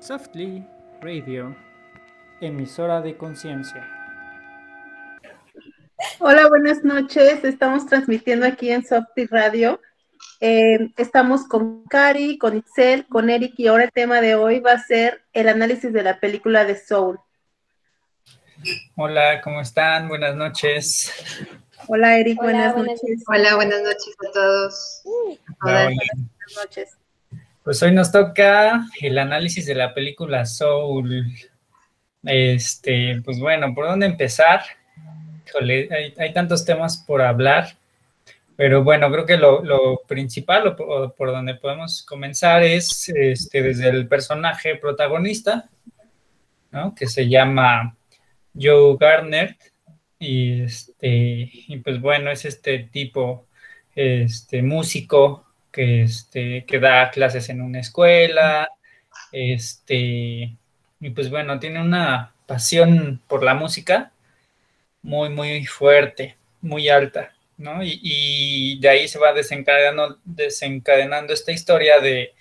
Softly Radio, emisora de conciencia. Hola, buenas noches. Estamos transmitiendo aquí en Softly Radio. Eh, estamos con Cari, con Itzel, con Eric y ahora el tema de hoy va a ser el análisis de la película de Soul. Hola, ¿cómo están? Buenas noches. Hola, Eric, buenas, noches. Hola, buenas noches a todos. Hola, buenas noches. Pues hoy nos toca el análisis de la película Soul. Este, pues bueno, ¿por dónde empezar? hay, tantos temas por hablar, pero bueno, creo que lo, principal o por, donde podemos comenzar es este, desde el personaje protagonista, ¿no? Que se llama Joe Gardner. Y, este, y pues bueno, es este tipo, este músico que, este, que da clases en una escuela, este, y pues bueno, tiene una pasión por la música muy, muy fuerte, muy alta, ¿no? Y, de ahí se va desencadenando, desencadenando esta historia de,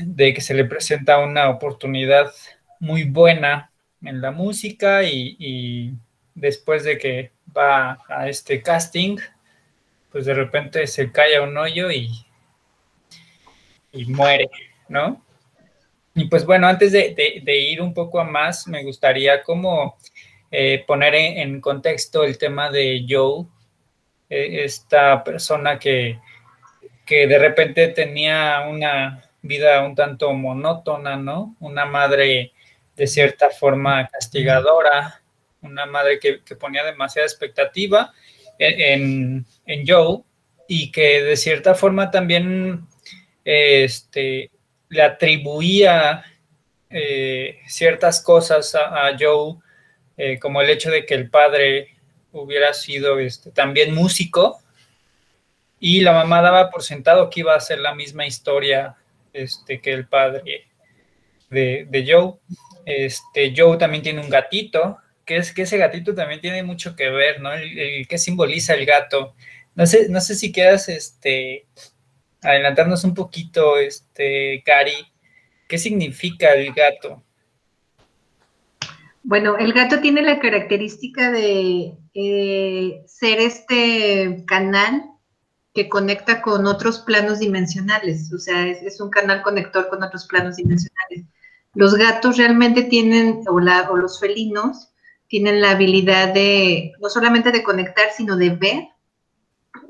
de que se le presenta una oportunidad muy buena en la música y, y después de que va a este casting, pues de repente se cae a un hoyo y, y muere, ¿no? Y pues bueno, antes de, ir un poco a más, me gustaría como eh, poner en, contexto el tema de Joe, eh, esta persona que, que de repente tenía una vida un tanto monótona, ¿no? Una madre de cierta forma castigadora, una madre que ponía demasiada expectativa en, Joe y que de cierta forma también este, le atribuía eh, ciertas cosas a, Joe, eh, como el hecho de que el padre hubiera sido este, también músico y la mamá daba por sentado que iba a ser la misma historia este, que el padre de, de Joe. Este, Joe también tiene un gatito que es que ese gatito también tiene mucho que ver, ¿no? El, que simboliza el gato. No sé, no sé si quieras este, adelantarnos un poquito, este, Cari, ¿qué significa el gato? Bueno, el gato tiene la característica de eh, ser este canal que conecta con otros planos dimensionales, o sea, es, un canal conector con otros planos dimensionales. Los gatos realmente tienen, o, o los felinos, tienen la habilidad de no solamente de conectar, sino de ver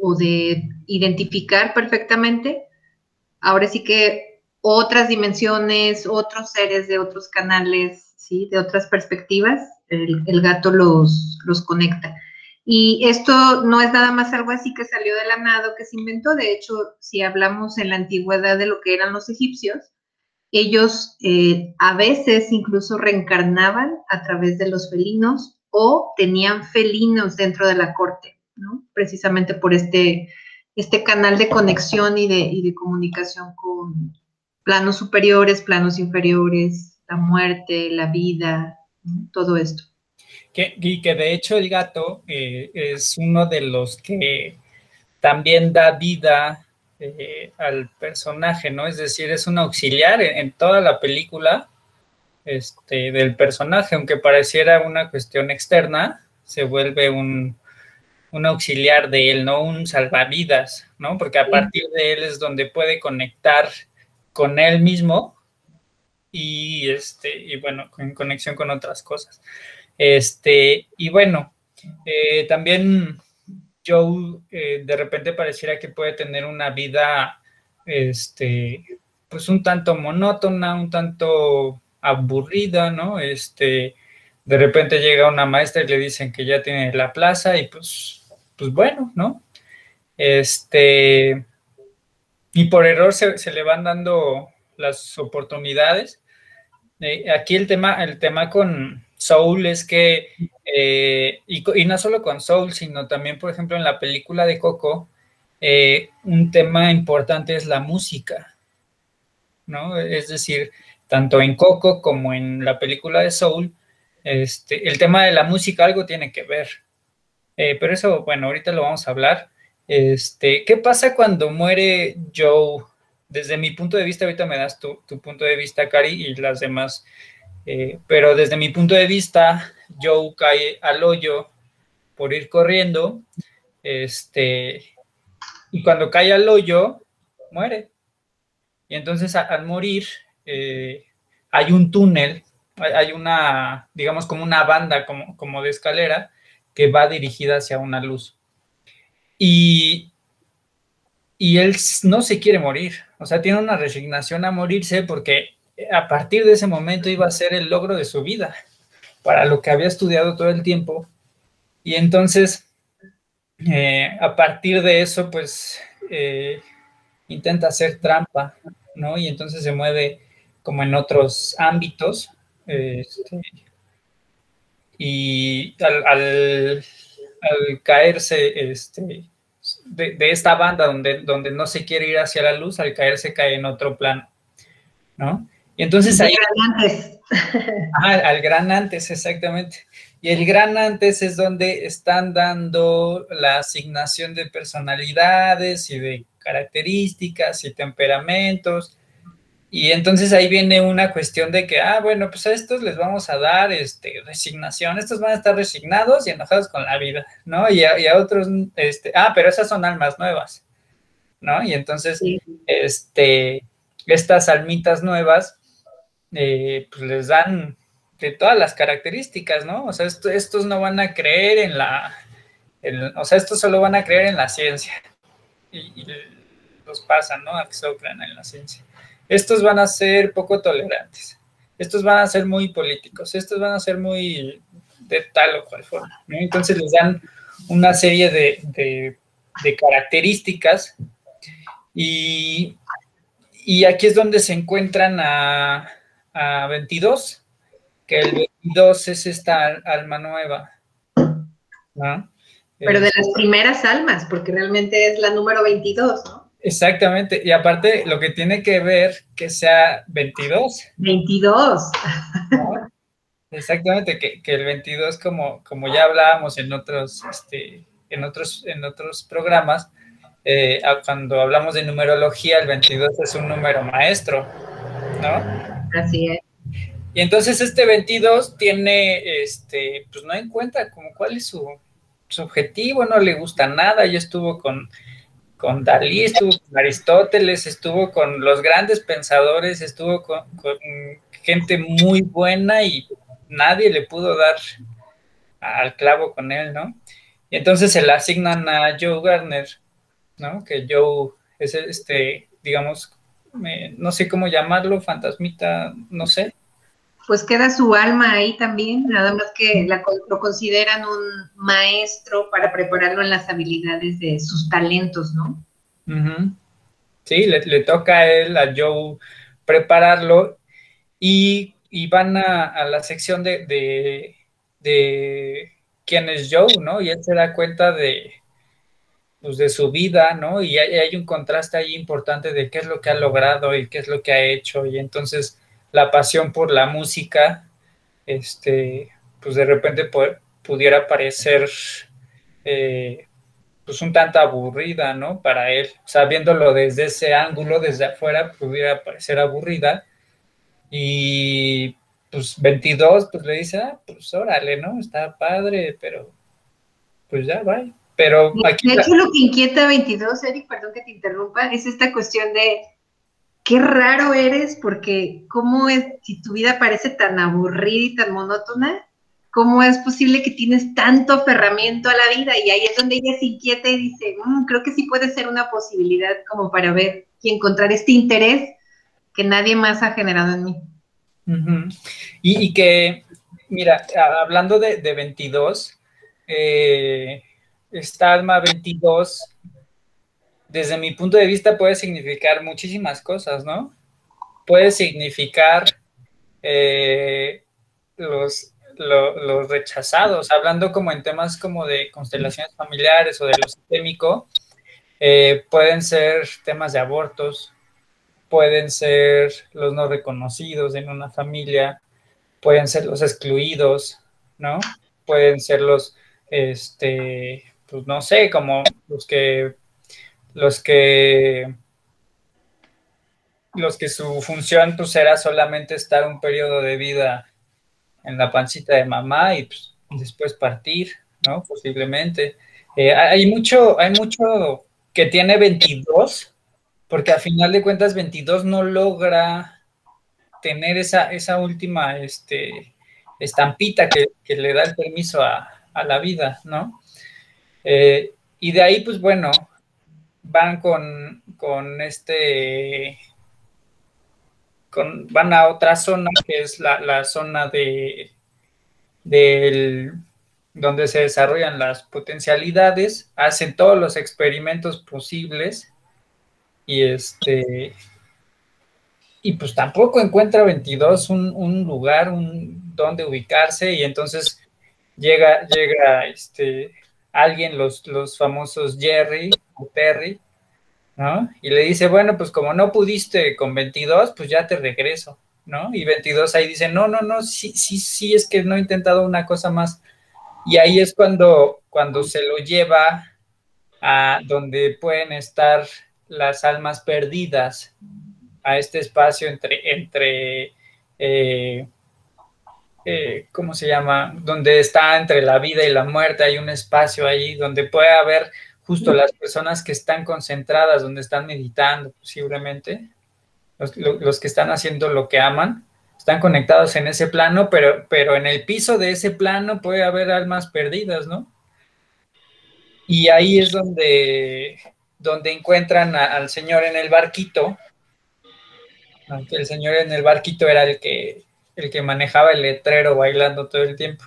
o de identificar perfectamente. Ahora sí que otras dimensiones, otros seres de otros canales, ¿sí? de otras perspectivas, el, gato los, los conecta. Y esto no es nada más algo así que salió de la nada que se inventó. De hecho, si hablamos en la antigüedad de lo que eran los egipcios, ellos eh, a veces incluso reencarnaban a través de los felinos o tenían felinos dentro de la corte, ¿no? Precisamente por este, este canal de conexión y de, de comunicación con planos superiores, planos inferiores, la muerte, la vida, todo esto. Y que de hecho el gato eh, es uno de los que también da vida eh, al personaje, ¿no? Es decir, es un auxiliar en, toda la película este, del personaje, aunque pareciera una cuestión externa, se vuelve un, auxiliar de él, ¿no? Un salvavidas, ¿no? Porque a partir de él es donde puede conectar con él mismo y, este, y bueno, en conexión con otras cosas. Este, y bueno, eh, también Joe eh, de repente pareciera que puede tener una vida, este, pues un tanto monótona, un tanto aburrida, ¿no? Este, de repente llega una maestra y le dicen que ya tiene la plaza y pues, pues bueno, ¿no? Este, y por error se, le van dando las oportunidades. Eh, aquí el tema, el tema con Soul es que eh, y, no solo con Soul, sino también, por ejemplo, en la película de Coco, eh, un tema importante es la música, ¿no? Es decir, tanto en Coco como en la película de Soul, este, el tema de la música algo tiene que ver. Eh, pero eso, bueno, ahorita lo vamos a hablar. Este, ¿Qué pasa cuando muere Joe desde mi punto de vista, ahorita me das tu, punto de vista, Cari, y las demás, eh, pero desde mi punto de vista, Joe cae al hoyo por ir corriendo, este, y cuando cae al hoyo, muere. Y entonces al morir, eh, hay un túnel, hay una, digamos, como una banda, como, como de escalera, que va dirigida hacia una luz. Y, y él no se quiere morir, o sea, tiene una resignación a morirse porque a partir de ese momento iba a ser el logro de su vida, para lo que había estudiado todo el tiempo. Y entonces, eh, a partir de eso, pues eh, intenta hacer trampa, ¿no? Y entonces se mueve como en otros ámbitos. Este, y al, caerse este, de, esta banda donde, donde no se quiere ir hacia la luz, al caerse cae en otro plano, ¿no? Y entonces ahí... Gran antes. al gran antes, exactamente. Y el gran antes es donde están dando la asignación de personalidades y de características y temperamentos y entonces ahí viene una cuestión de que, ah, bueno, pues a estos les vamos a dar este, resignación, estos van a estar resignados y enojados con la vida, ¿no? Y a, otros, este, ah, pero esas son almas nuevas, ¿no? Y entonces, este, estas almitas nuevas, eh, pues les dan de todas las características, ¿no? O sea, estos no van a creer en la, o sea, estos solo van a creer en la ciencia. Y, los pasan, ¿no? A que crean en la ciencia estos van a ser poco tolerantes, estos van a ser muy políticos, estos van a ser muy de tal o cual forma. Entonces les dan una serie de, características y, aquí es donde se encuentran a, 22, que el 22 es esta alma nueva. Pero de las primeras almas, porque realmente es la número 22, ¿no? Exactamente, y aparte lo que tiene que ver que sea 22. 22. Exactamente, que, el 22, como, como ya hablábamos en otros, este, en otros, en otros programas, eh, cuando hablamos de numerología, el 22 es un número maestro, ¿no? Así es. Y entonces este 22 tiene, este, pues no en cuenta como cuál es su, objetivo, no le gusta nada, ya estuvo con con Dalí, estuvo con Aristóteles, estuvo con los grandes pensadores, estuvo con, gente muy buena y nadie le pudo dar al clavo con él, ¿no? Y entonces se le asignan a Joe Gardner, ¿no? Que Joe es este, digamos, no sé cómo llamarlo, fantasmita, no sé, pues queda su alma ahí también, nada más que lo consideran un maestro para prepararlo en las habilidades de sus talentos, ¿no? Sí, le, toca a él, a Joe, prepararlo y, van a, la sección de, de, quién es Joe, ¿no? Y él se da cuenta de, pues, de su vida, ¿no? Y hay, un contraste ahí importante de qué es lo que ha logrado y qué es lo que ha hecho. Y entonces la pasión por la música, este, pues de repente pudiera parecer eh, pues un tanto aburrida, ¿no? Para él, o sea, viéndolo desde ese ángulo, desde afuera, pudiera parecer aburrida. Y pues 22, pues le dice, ah, pues órale, ¿no? Está padre, pero pues ya, va. Pero aquí... De hecho, lo que inquieta a 22, Eric, perdón que te interrumpa, es esta cuestión de qué raro eres, porque cómo es, si tu vida parece tan aburrida y tan monótona, ¿cómo es posible que tienes tanto aferramiento a la vida? Y ahí es donde ella se inquieta y dice, mm, creo que sí puede ser una posibilidad como para ver y encontrar este interés que nadie más ha generado en mí. y, que, mira, hablando de, 22, eh, esta alma 22 desde mi punto de vista puede significar muchísimas cosas, ¿no? Puede significar eh, los, los rechazados, hablando como en temas como de constelaciones familiares o de lo sistémico, eh, pueden ser temas de abortos, pueden ser los no reconocidos en una familia, pueden ser los excluidos, ¿no? Pueden ser los, este, pues no sé, como los que los que los que su función pues era solamente estar un periodo de vida en la pancita de mamá y pues, después partir, ¿no? Posiblemente. Eh, hay mucho, hay mucho que tiene 22, porque a final de cuentas 22 no logra tener esa, esa última este, estampita que, le da el permiso a, la vida, ¿no? Eh, y de ahí, pues bueno, van con, con este, van a otra zona que es la, la zona de, del donde se desarrollan las potencialidades, hacen todos los experimentos posibles y este y pues tampoco encuentra 22 un, lugar, un donde ubicarse y entonces llega llega este alguien los los famosos Jerry o Terry, ¿no? Y le dice, "Bueno, pues como no pudiste con 22, pues ya te regreso." ¿No? Y 22 ahí dice, no, no, no, sí, sí, sí, es que no he intentado una cosa más y ahí es cuando, cuando se lo lleva a donde pueden estar las almas perdidas, a este espacio entre, entre eh, eh, ¿cómo se llama? Donde está entre la vida y la muerte, hay un espacio ahí donde puede haber justo las personas que están concentradas, donde están meditando posiblemente, los, los que están haciendo lo que aman, están conectados en ese plano, pero, pero en el piso de ese plano puede haber almas perdidas, ¿no? Y ahí es donde, donde encuentran al señor en el barquito, aunque el señor en el barquito era el que, el que manejaba el letrero bailando todo el tiempo.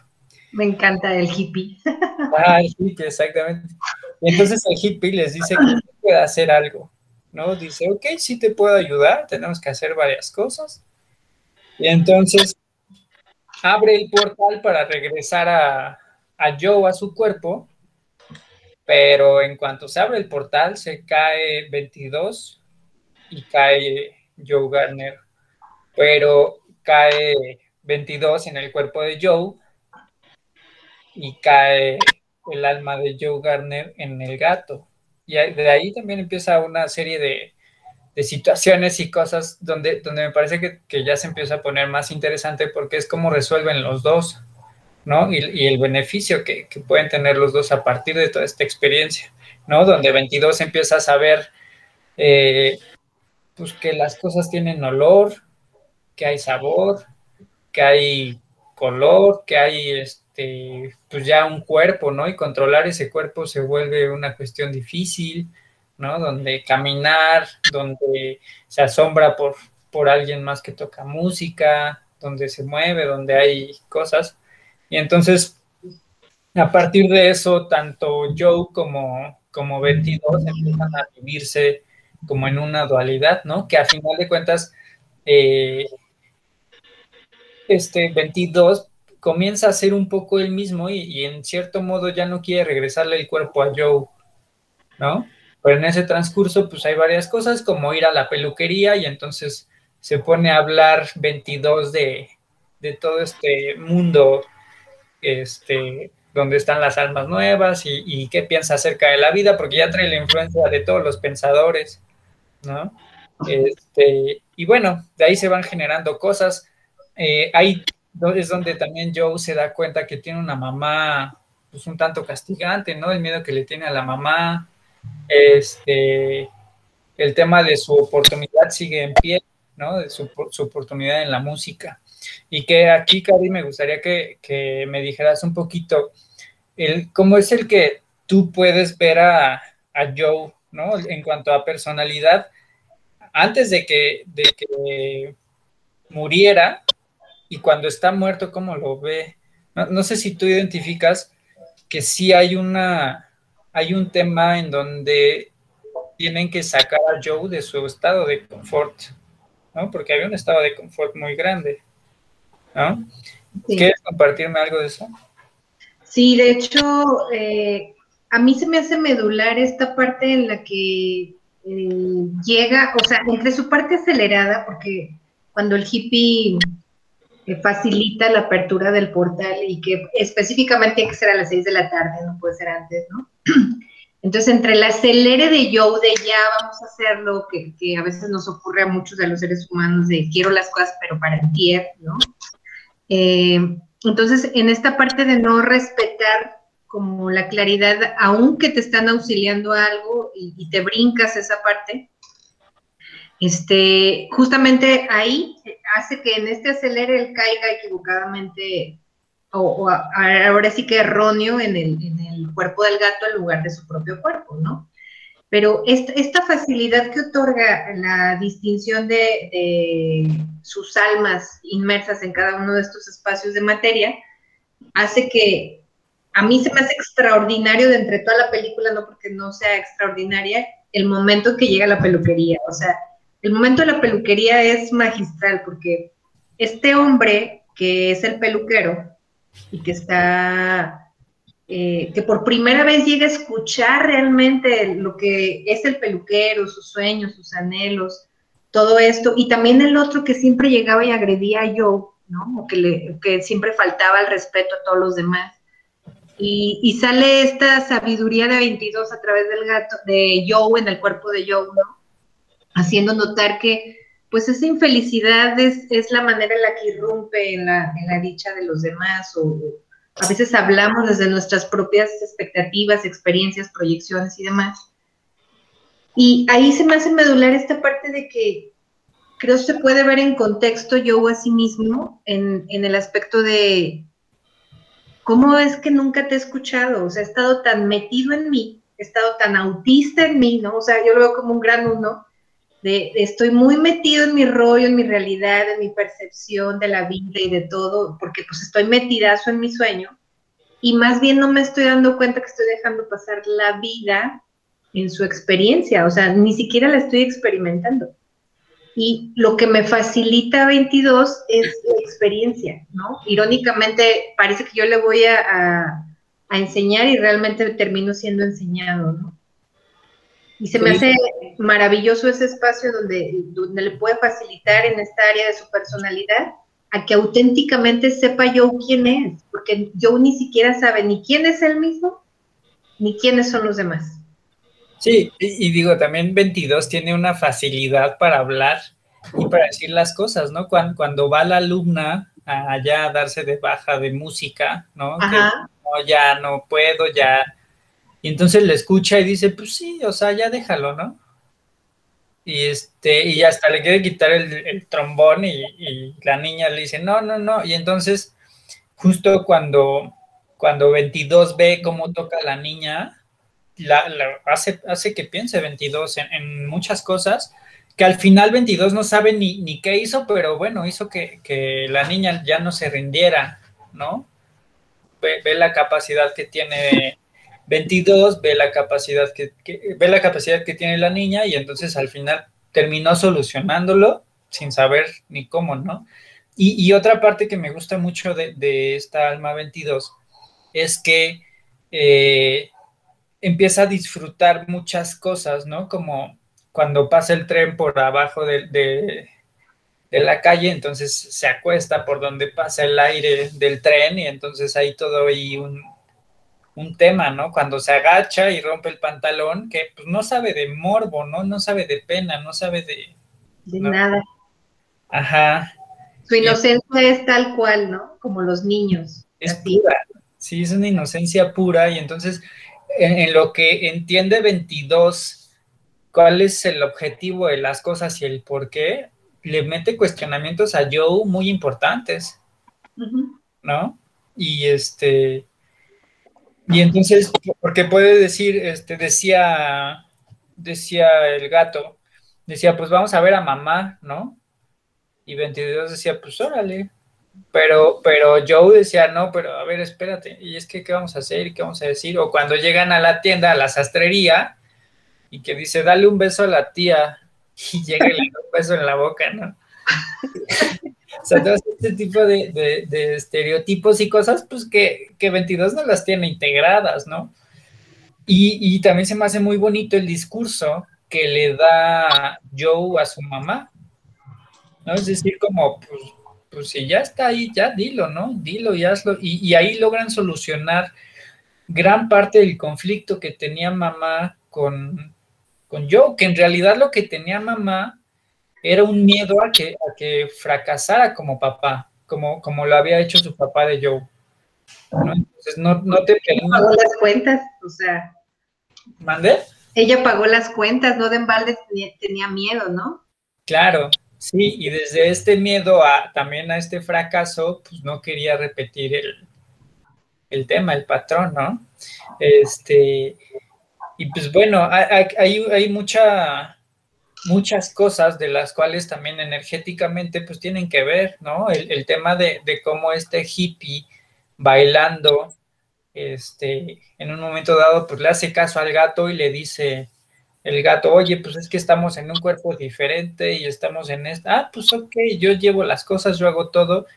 Me encanta el hippie. Ah, el hippie, exactamente. Y entonces el hippie les dice que puede hacer algo, ¿no? Dice, ok, sí te puedo ayudar, tenemos que hacer varias cosas y entonces abre el portal para regresar a, Joe a su cuerpo, pero en cuanto se abre el portal se cae 22 y cae Joe Garner, pero cae 22 en el cuerpo de Joe y cae el alma de Joe Garner en el gato. Y de ahí también empieza una serie de, de situaciones y cosas donde, donde me parece que, ya se empieza a poner más interesante porque es cómo resuelven los dos, ¿no? Y, el beneficio que, pueden tener los dos a partir de toda esta experiencia, ¿no? Donde 22 empieza a saber, eh, pues que las cosas tienen olor, que hay sabor, que hay color, que hay este, pues ya un cuerpo, ¿no? Y controlar ese cuerpo se vuelve una cuestión difícil, ¿no? Donde caminar, donde se asombra por, por alguien más que toca música, donde se mueve, donde hay cosas. Y entonces, a partir de eso, tanto Joe como, como 22 empiezan a vivirse como en una dualidad, ¿no? Que a final de cuentas, eh, este 22 comienza a ser un poco el mismo y, y, en cierto modo ya no quiere regresarle el cuerpo a Joe, ¿no? Pero en ese transcurso, pues hay varias cosas, como ir a la peluquería y entonces se pone a hablar 22 de, todo este mundo, este, donde están las almas nuevas y, qué piensa acerca de la vida, porque ya trae la influencia de todos los pensadores, ¿no? Este, y bueno, de ahí se van generando cosas. Eh, ahí es donde también Joe se da cuenta que tiene una mamá, pues un tanto castigante, ¿no? El miedo que le tiene a la mamá, este, el tema de su oportunidad sigue en pie, ¿no? De su, oportunidad en la música. Y que aquí, Cari, me gustaría que, me dijeras un poquito, el, cómo es el que tú puedes ver a, Joe, ¿no? En cuanto a personalidad, antes de que, de que muriera y cuando está muerto, ¿cómo lo ve? No, no sé si tú identificas que sí hay una, hay un tema en donde tienen que sacar a Joe de su estado de confort, ¿no? Porque había un estado de confort muy grande, ¿no? ¿Quieres compartirme algo de eso? Sí, de hecho, eh, a mí se me hace medular esta parte en la que eh, llega, o sea, entre su parte acelerada, porque cuando el hippie facilita la apertura del portal y que específicamente tiene que ser a las seis de la tarde, no puede ser antes, ¿no? Entonces, entre el acelere de yo, de ya vamos a hacerlo, que, que a veces nos ocurre a muchos de los seres humanos, de quiero las cosas, pero para ti, ¿no? Eh, entonces, en esta parte de no respetar como la claridad, aunque te están auxiliando algo y, te brincas esa parte, este, justamente ahí hace que en este acelere él caiga equivocadamente o, ahora sí que erróneo en el, en el, cuerpo del gato en lugar de su propio cuerpo, ¿no? Pero esta, esta facilidad que otorga la distinción de, de, sus almas inmersas en cada uno de estos espacios de materia hace que a mí se me hace extraordinario de entre toda la película, no porque no sea extraordinaria, el momento que llega la peluquería. O sea, el momento de la peluquería es magistral porque este hombre que es el peluquero y que está, eh, que por primera vez llega a escuchar realmente lo que es el peluquero, sus sueños, sus anhelos, todo esto, y también el otro que siempre llegaba y agredía a Joe, ¿no? O que, le, que siempre faltaba el respeto a todos los demás. Y, sale esta sabiduría de 22 a través del gato, de Joe en el cuerpo de Joe, ¿no? Haciendo notar que, pues, esa infelicidad es, es la manera en la que irrumpe en la, en la dicha de los demás, o a veces hablamos desde nuestras propias expectativas, experiencias, proyecciones y demás. Y ahí se me hace medular esta parte de que creo se puede ver en contexto Joe a sí mismo, en, en el aspecto de ¿cómo es que nunca te he escuchado? O sea, he estado tan metido en mí, he estado tan autista en mí, ¿no? O sea, yo lo veo como un gran uno, estoy muy metido en mi rollo, en mi realidad, en mi percepción de la vida y de todo, porque pues estoy metidazo en mi sueño, y más bien no me estoy dando cuenta que estoy dejando pasar la vida en su experiencia, o sea, ni siquiera la estoy experimentando. Y lo que me facilita 22 es la experiencia, ¿no? Irónicamente, parece que yo le voy a, enseñar y realmente termino siendo enseñado, ¿no? Y se me hace maravilloso ese espacio donde, donde le puede facilitar en esta área de su personalidad a que auténticamente sepa yo quién es, porque yo ni siquiera sabe ni quién es él mismo, ni quiénes son los demás. Sí, y, digo, también 22 tiene una facilidad para hablar y para decir las cosas, ¿no? Cuando, cuando va la alumna allá a darse de baja de música, ¿no? Ajá. no, ya no puedo, ya. Y entonces le escucha y dice, pues sí, o sea, ya déjalo, ¿no? Y este, y hasta le quiere quitar el, trombón y, y, la niña le dice, no, no, no. Y entonces, justo cuando, cuando 22 ve cómo toca la niña, la, hace, hace que piense 22 en, muchas cosas, que al final 22 no sabe ni, ni qué hizo, pero bueno, hizo que, la niña ya no se rindiera, ¿no? Ve, la capacidad que tiene 22, ve la capacidad que, ve la capacidad que tiene la niña y entonces al final terminó solucionándolo sin saber ni cómo, ¿no? Y, otra parte que me gusta mucho de, esta alma 22 es que eh, empieza a disfrutar muchas cosas, ¿no? Como cuando pasa el tren por abajo de, la calle, entonces se acuesta por donde pasa el aire del tren y entonces hay todo ahí un, tema, ¿no? Cuando se agacha y rompe el pantalón, que pues, no sabe de morbo, ¿no? No sabe de pena, no sabe de... De nada. Ajá. Su inocencia es tal cual, ¿no? Como los niños. Es pura. Sí, es una inocencia pura y entonces en, lo que entiende 22 cuál es el objetivo de las cosas y el por qué, le mete cuestionamientos a Joe muy importantes, ¿no? Y este, y entonces, porque puede decir, este, decía, decía el gato, decía, pues vamos a ver a mamá, ¿no? Y 22 decía, pues órale, pero, pero Joe decía, no, pero a ver, espérate, y es que, ¿qué vamos a hacer? ¿Y qué vamos a decir? O cuando llegan a la tienda, a la sastrería, y que dice, dale un beso a la tía, y llega y un beso en la boca, ¿no? Todo este tipo de, estereotipos y cosas, pues que, que 22 no las tiene integradas, ¿no? Y, y también se me hace muy bonito el discurso que le da Joe a su mamá, ¿no? Es decir, como, pues, pues si ya está ahí, ya dilo, ¿no? Dilo y hazlo. Y, ahí logran solucionar gran parte del conflicto que tenía mamá con, con Joe, que en realidad lo que tenía mamá era un miedo a que, a que fracasara como papá, como, como lo había hecho su papá de Joe. ¿no? Entonces no, no te pagó las cuentas, o sea. ¿Mande? Ella pagó las cuentas, no de embalde tenía miedo, ¿no? Claro, sí, y desde este miedo a también a este fracaso, pues no quería repetir el, el tema, el patrón, ¿no? Este, y pues bueno, hay, hay, mucha, muchas cosas de las cuales también energéticamente pues tienen que ver, ¿no? El, tema de, cómo este hippie bailando, este, en un momento dado pues le hace caso al gato y le dice el gato, oye, pues es que estamos en un cuerpo diferente y estamos en esta, ah, pues ok, yo llevo las cosas, yo hago todo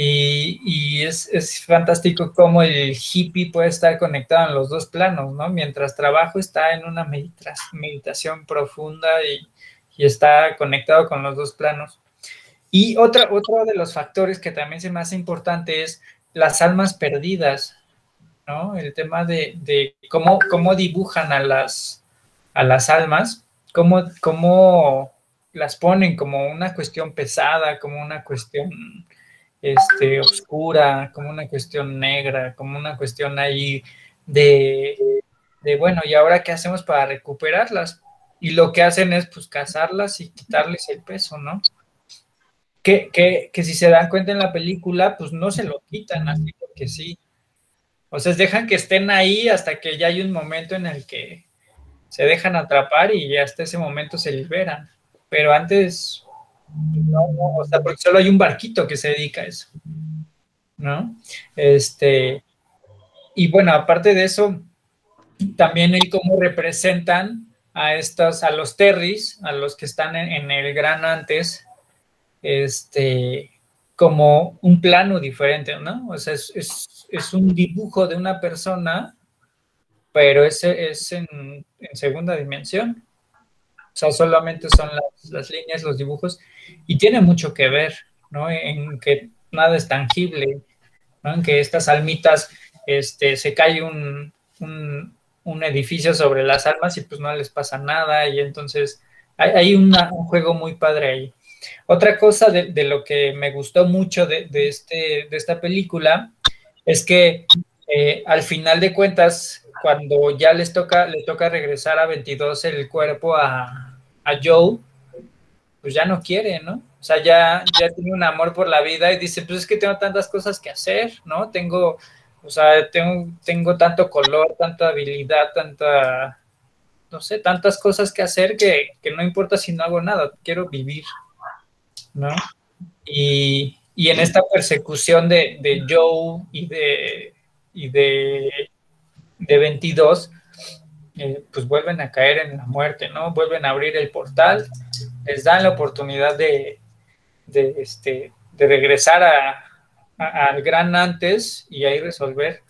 y, es, fantástico cómo el hippie puede estar conectado en los dos planos, ¿no? Mientras trabajo está en una meditación profunda y, está conectado con los dos planos. Y otra, otro de los factores que también se me hace importante es las almas perdidas, ¿no? El tema de, cómo, cómo, dibujan a las, a las almas, cómo, cómo las ponen como una cuestión pesada, como una cuestión este, oscura, como una cuestión negra, como una cuestión ahí de, de, bueno, ¿y ahora qué hacemos para recuperarlas? Y lo que hacen es pues cazarlas y quitarles el peso, ¿no? Que, que, que si se dan cuenta en la película, pues no se lo quitan así porque sí. O sea, dejan que estén ahí hasta que ya hay un momento en el que se dejan atrapar y hasta ese momento se liberan. Pero antes, no, o sea, porque solo hay un barquito que se dedica a eso, ¿no? Este, y bueno, aparte de eso, también el cómo representan a estos, a los Terrys, a los que están en, el gran antes, este, como un plano diferente, ¿no? O sea, es, es, un dibujo de una persona, pero ese es en, en segunda dimensión. O sea, solamente son las, las, líneas, los dibujos, y tiene mucho que ver, ¿no? En que nada es tangible, ¿no? En que estas almitas, este, se cae un, un edificio sobre las almas y pues no les pasa nada, y entonces hay, un juego muy padre ahí. Otra cosa de, lo que me gustó mucho de, de, este, de esta película es que eh, al final de cuentas, cuando ya les toca, le toca regresar a 22 el cuerpo a, a Joe, pues ya no quiere, ¿no? O sea, ya, ya tiene un amor por la vida y dice, pues es que tengo tantas cosas que hacer, ¿no? Tengo, o sea, tengo, tengo tanto color, tanta habilidad, tanta, no sé, tantas cosas que hacer que, que no importa si no hago nada, quiero vivir, ¿no? Y, y en esta persecución de, de Joe y de, y de, de 22, eh, pues vuelven a caer en la muerte, ¿no? Vuelven a abrir el portal, les dan la oportunidad de, de, este, de regresar a, al gran antes y ahí resolver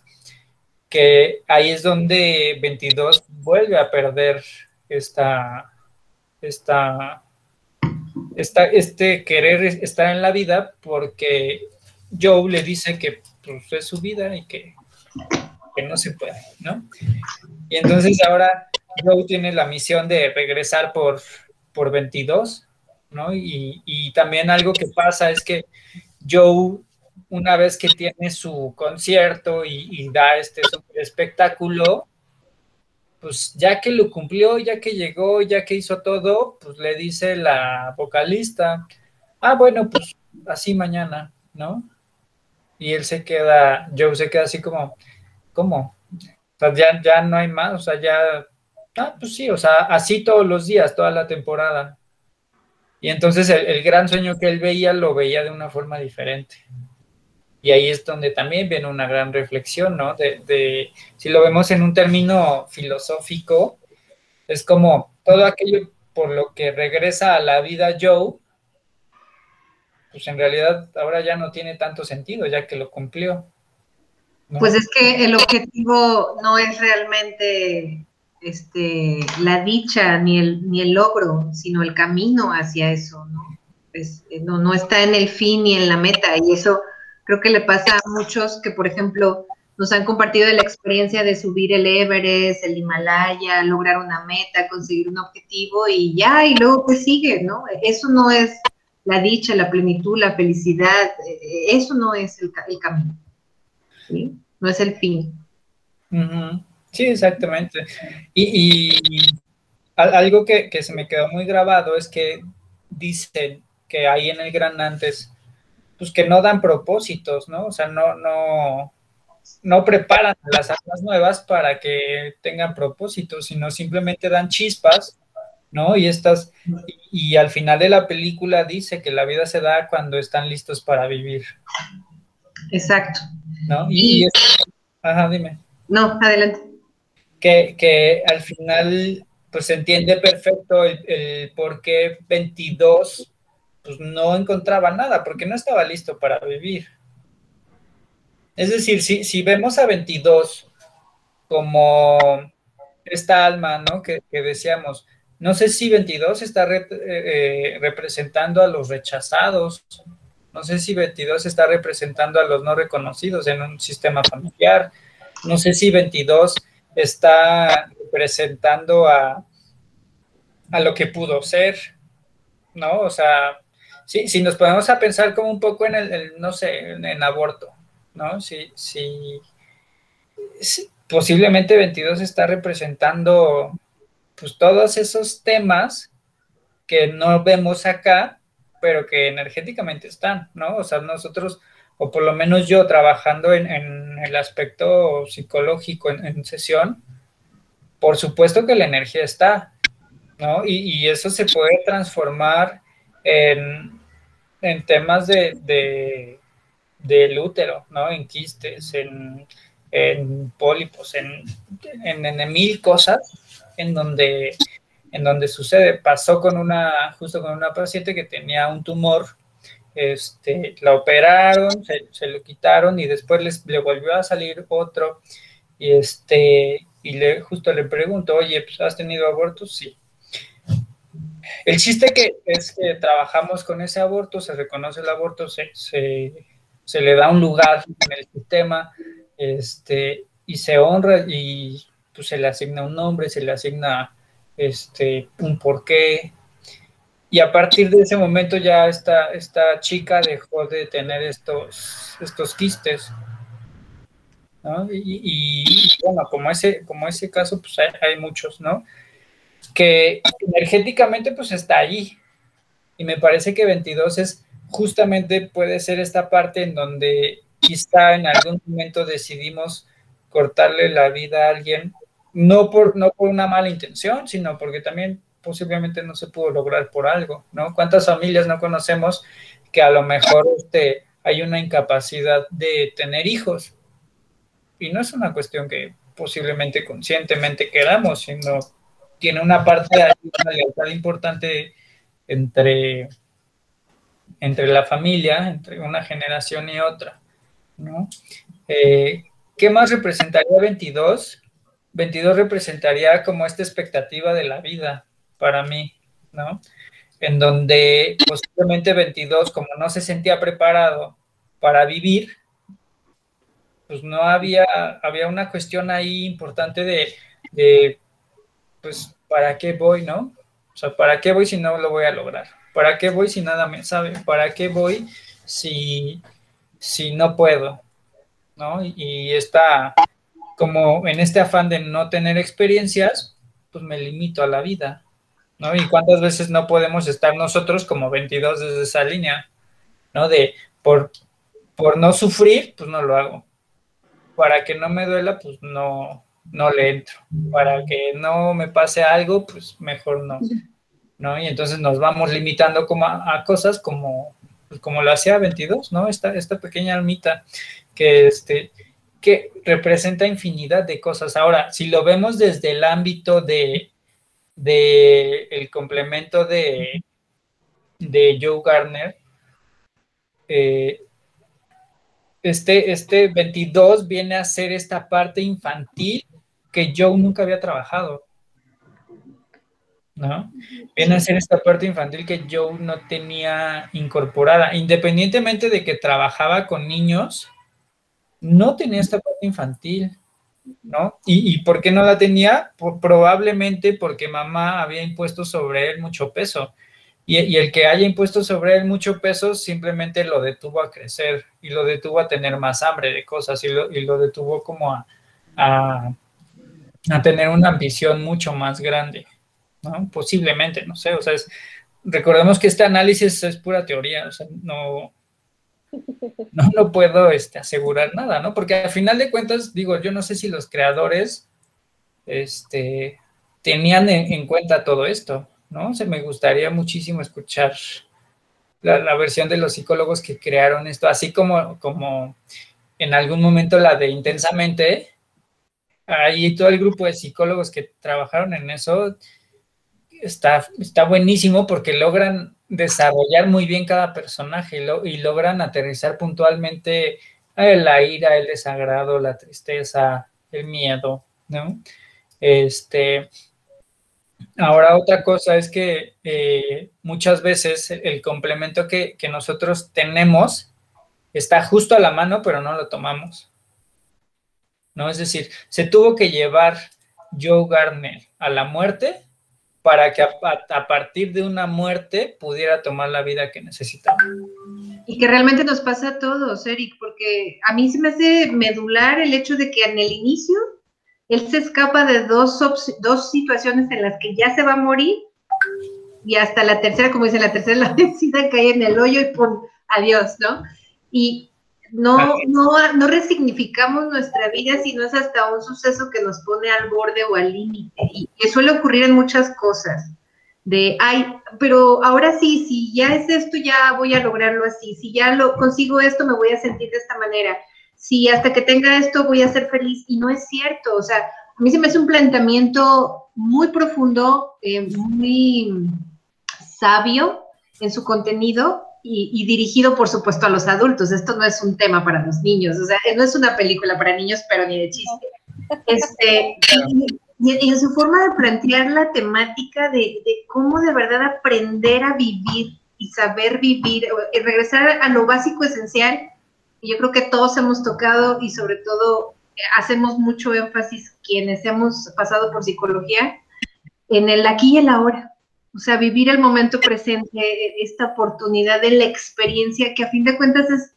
que ahí es donde 22 vuelve a perder esta, esta, esta, este querer estar en la vida porque Joe le dice que pues, es su vida y que que no se puede, ¿no? Y entonces ahora Joe tiene la misión de regresar por, por 22, ¿no? Y, y también algo que pasa es que Joe, una vez que tiene su concierto y, da este espectáculo, pues ya que lo cumplió, ya que llegó, ya que hizo todo, pues le dice la vocalista, ah, bueno, pues así mañana, ¿no? Y él se queda, Joe se queda así como, ¿cómo? O sea, ya, ya no hay más, o sea, ya, ah, pues sí, o sea, así todos los días, toda la temporada. Y entonces el, gran sueño que él veía lo veía de una forma diferente. Y ahí es donde también viene una gran reflexión, ¿no? De, si lo vemos en un término filosófico, es como todo aquello por lo que regresa a la vida Joe, pues en realidad ahora ya no tiene tanto sentido, ya que lo cumplió. Pues es que el objetivo no es realmente este, la dicha ni el, ni el logro, sino el camino hacia eso, ¿no? no, no está en el fin ni en la meta, y eso creo que le pasa a muchos que, por ejemplo, nos han compartido la experiencia de subir el Everest, el Himalaya, lograr una meta, conseguir un objetivo y ya, y luego pues sigue, ¿no? Eso no es la dicha, la plenitud, la felicidad, eh, eso no es el, camino. No es el fin. Sí, exactamente. Y, algo que, que, se me quedó muy grabado es que dicen que ahí en el Gran Antes, pues que no dan propósitos, ¿no? O sea, no, no, no preparan las armas nuevas para que tengan propósitos, sino simplemente dan chispas, ¿no? Y estas, y, al final de la película dice que la vida se da cuando están listos para vivir. Exacto. ¿No? Y, ajá, dime. No, adelante. Que, que al final, pues se entiende perfecto el, el por qué 22 pues no encontraba nada, porque no estaba listo para vivir. Es decir, si, si vemos a 22 como esta alma, ¿no? Que, decíamos, no sé si 22 está eh, eh, representando a los rechazados, no sé si 22 está representando a los no reconocidos en un sistema familiar, no sé si 22 está representando a, a lo que pudo ser, ¿no? O sea, si, nos ponemos a pensar como un poco en el, no sé, en aborto, ¿no? Si, si, posiblemente 22 está representando pues todos esos temas que no vemos acá, pero que energéticamente están, ¿no? O sea, nosotros, o por lo menos yo trabajando en, el aspecto psicológico en, sesión, por supuesto que la energía está, ¿no? Y eso se puede transformar en, en temas de del útero, ¿no? En quistes, en, pólipos, en, en, mil cosas en donde, en donde sucede. Pasó con una, justo con una paciente que tenía un tumor, este, la operaron, se, lo quitaron y después les, le volvió a salir otro y este, y le, justo le pregunto, oye, pues, ¿has tenido abortos? Sí. El chiste que es que trabajamos con ese aborto, se reconoce el aborto, se, se le da un lugar en el sistema este, y se honra y pues, se le asigna un nombre, se le asigna este, un porqué. Y a partir de ese momento ya esta, esta chica dejó de tener estos, estos quistes. Y, bueno, como ese, como ese caso, pues hay, hay, muchos, ¿no? Que energéticamente pues está allí. Y me parece que 22 es justamente puede ser esta parte en donde quizá en algún momento decidimos cortarle la vida a alguien, no por, no por una mala intención, sino porque también posiblemente no se pudo lograr por algo, ¿no? ¿Cuántas familias no conocemos que a lo mejor este, hay una incapacidad de tener hijos? Y no es una cuestión que posiblemente conscientemente queramos, sino tiene una parte de una lealtad importante entre entre la familia, entre una generación y otra, ¿no? Eh, ¿Qué más representaría 22? 22 representaría como esta expectativa de la vida para mí, ¿no? En donde posiblemente 22, como no se sentía preparado para vivir, pues no había, había una cuestión ahí importante de, pues, ¿para qué voy, no? O sea, ¿para qué voy si no lo voy a lograr? ¿Para qué voy si nada me sabe? ¿Para qué voy si, si no puedo? ¿No? Y está como en este afán de no tener experiencias, pues me limito a la vida, ¿no? Y cuántas veces no podemos estar nosotros como 22 desde esa línea, ¿no? De por, por no sufrir, pues no lo hago. Para que no me duela, pues no, no le entro. Para que no me pase algo, pues mejor no. ¿no? Y entonces nos vamos limitando como a, cosas como, como lo hacía 22, ¿no? Esta, esta pequeña almita que, este, que representa infinidad de cosas. Ahora, si lo vemos desde el ámbito de, de el complemento de, de Joe Garner, eh, este, este 22 viene a ser esta parte infantil que Joe nunca había trabajado. ¿no? Viene a ser esta parte infantil que Joe no tenía incorporada, independientemente de que trabajaba con niños, no tenía esta parte infantil, ¿no? ¿Y, por qué no la tenía? probablemente porque mamá había impuesto sobre él mucho peso. Y, el que haya impuesto sobre él mucho peso simplemente lo detuvo a crecer y lo detuvo a tener más hambre de cosas y lo, y lo detuvo como a, a, a, tener una ambición mucho más grande, ¿no? Posiblemente, no sé, o sea, es, recordemos que este análisis es pura teoría, o sea, no, no, puedo este, asegurar nada, ¿no? Porque al final de cuentas, digo, yo no sé si los creadores este, tenían en, cuenta todo esto, ¿no? se me gustaría muchísimo escuchar la, versión de los psicólogos que crearon esto, así como, como en algún momento la de Intensamente, ahí todo el grupo de psicólogos que trabajaron en eso está, está buenísimo porque logran desarrollar muy bien cada personaje y, logran aterrizar puntualmente la ira, el desagrado, la tristeza, el miedo, ¿no? Este, ahora otra cosa es que eh, muchas veces el complemento que, que nosotros tenemos está justo a la mano, pero no lo tomamos. ¿No? Es decir, se tuvo que llevar Joe Gardner a la muerte para que a, partir de una muerte pudiera tomar la vida que necesitaba. Y que realmente nos pasa a todos, Eric, porque a mí se me hace medular el hecho de que en el inicio él se escapa de dos, dos situaciones en las que ya se va a morir y hasta la tercera, como dice la tercera, la vencida cae en el hoyo y pon adiós, ¿no? Y no, no, no resignificamos nuestra vida si no es hasta un suceso que nos pone al borde o al límite. Y que suele ocurrir en muchas cosas. De, ay, pero ahora sí, si ya es esto, ya voy a lograrlo así. Si ya lo consigo esto, me voy a sentir de esta manera. Si hasta que tenga esto, voy a ser feliz. Y no es cierto. O sea, a mí se me hace un planteamiento muy profundo, eh, muy sabio en su contenido, y, dirigido, por supuesto, a los adultos. Esto no es un tema para los niños, o sea, no es una película para niños, pero ni de chiste. Este, y, en su forma de plantear la temática de, cómo de verdad aprender a vivir y saber vivir, y regresar a lo básico esencial, yo creo que todos hemos tocado y sobre todo hacemos mucho énfasis quienes hemos pasado por psicología en el aquí y el ahora. O sea, vivir el momento presente, esta oportunidad de la experiencia, que a fin de cuentas es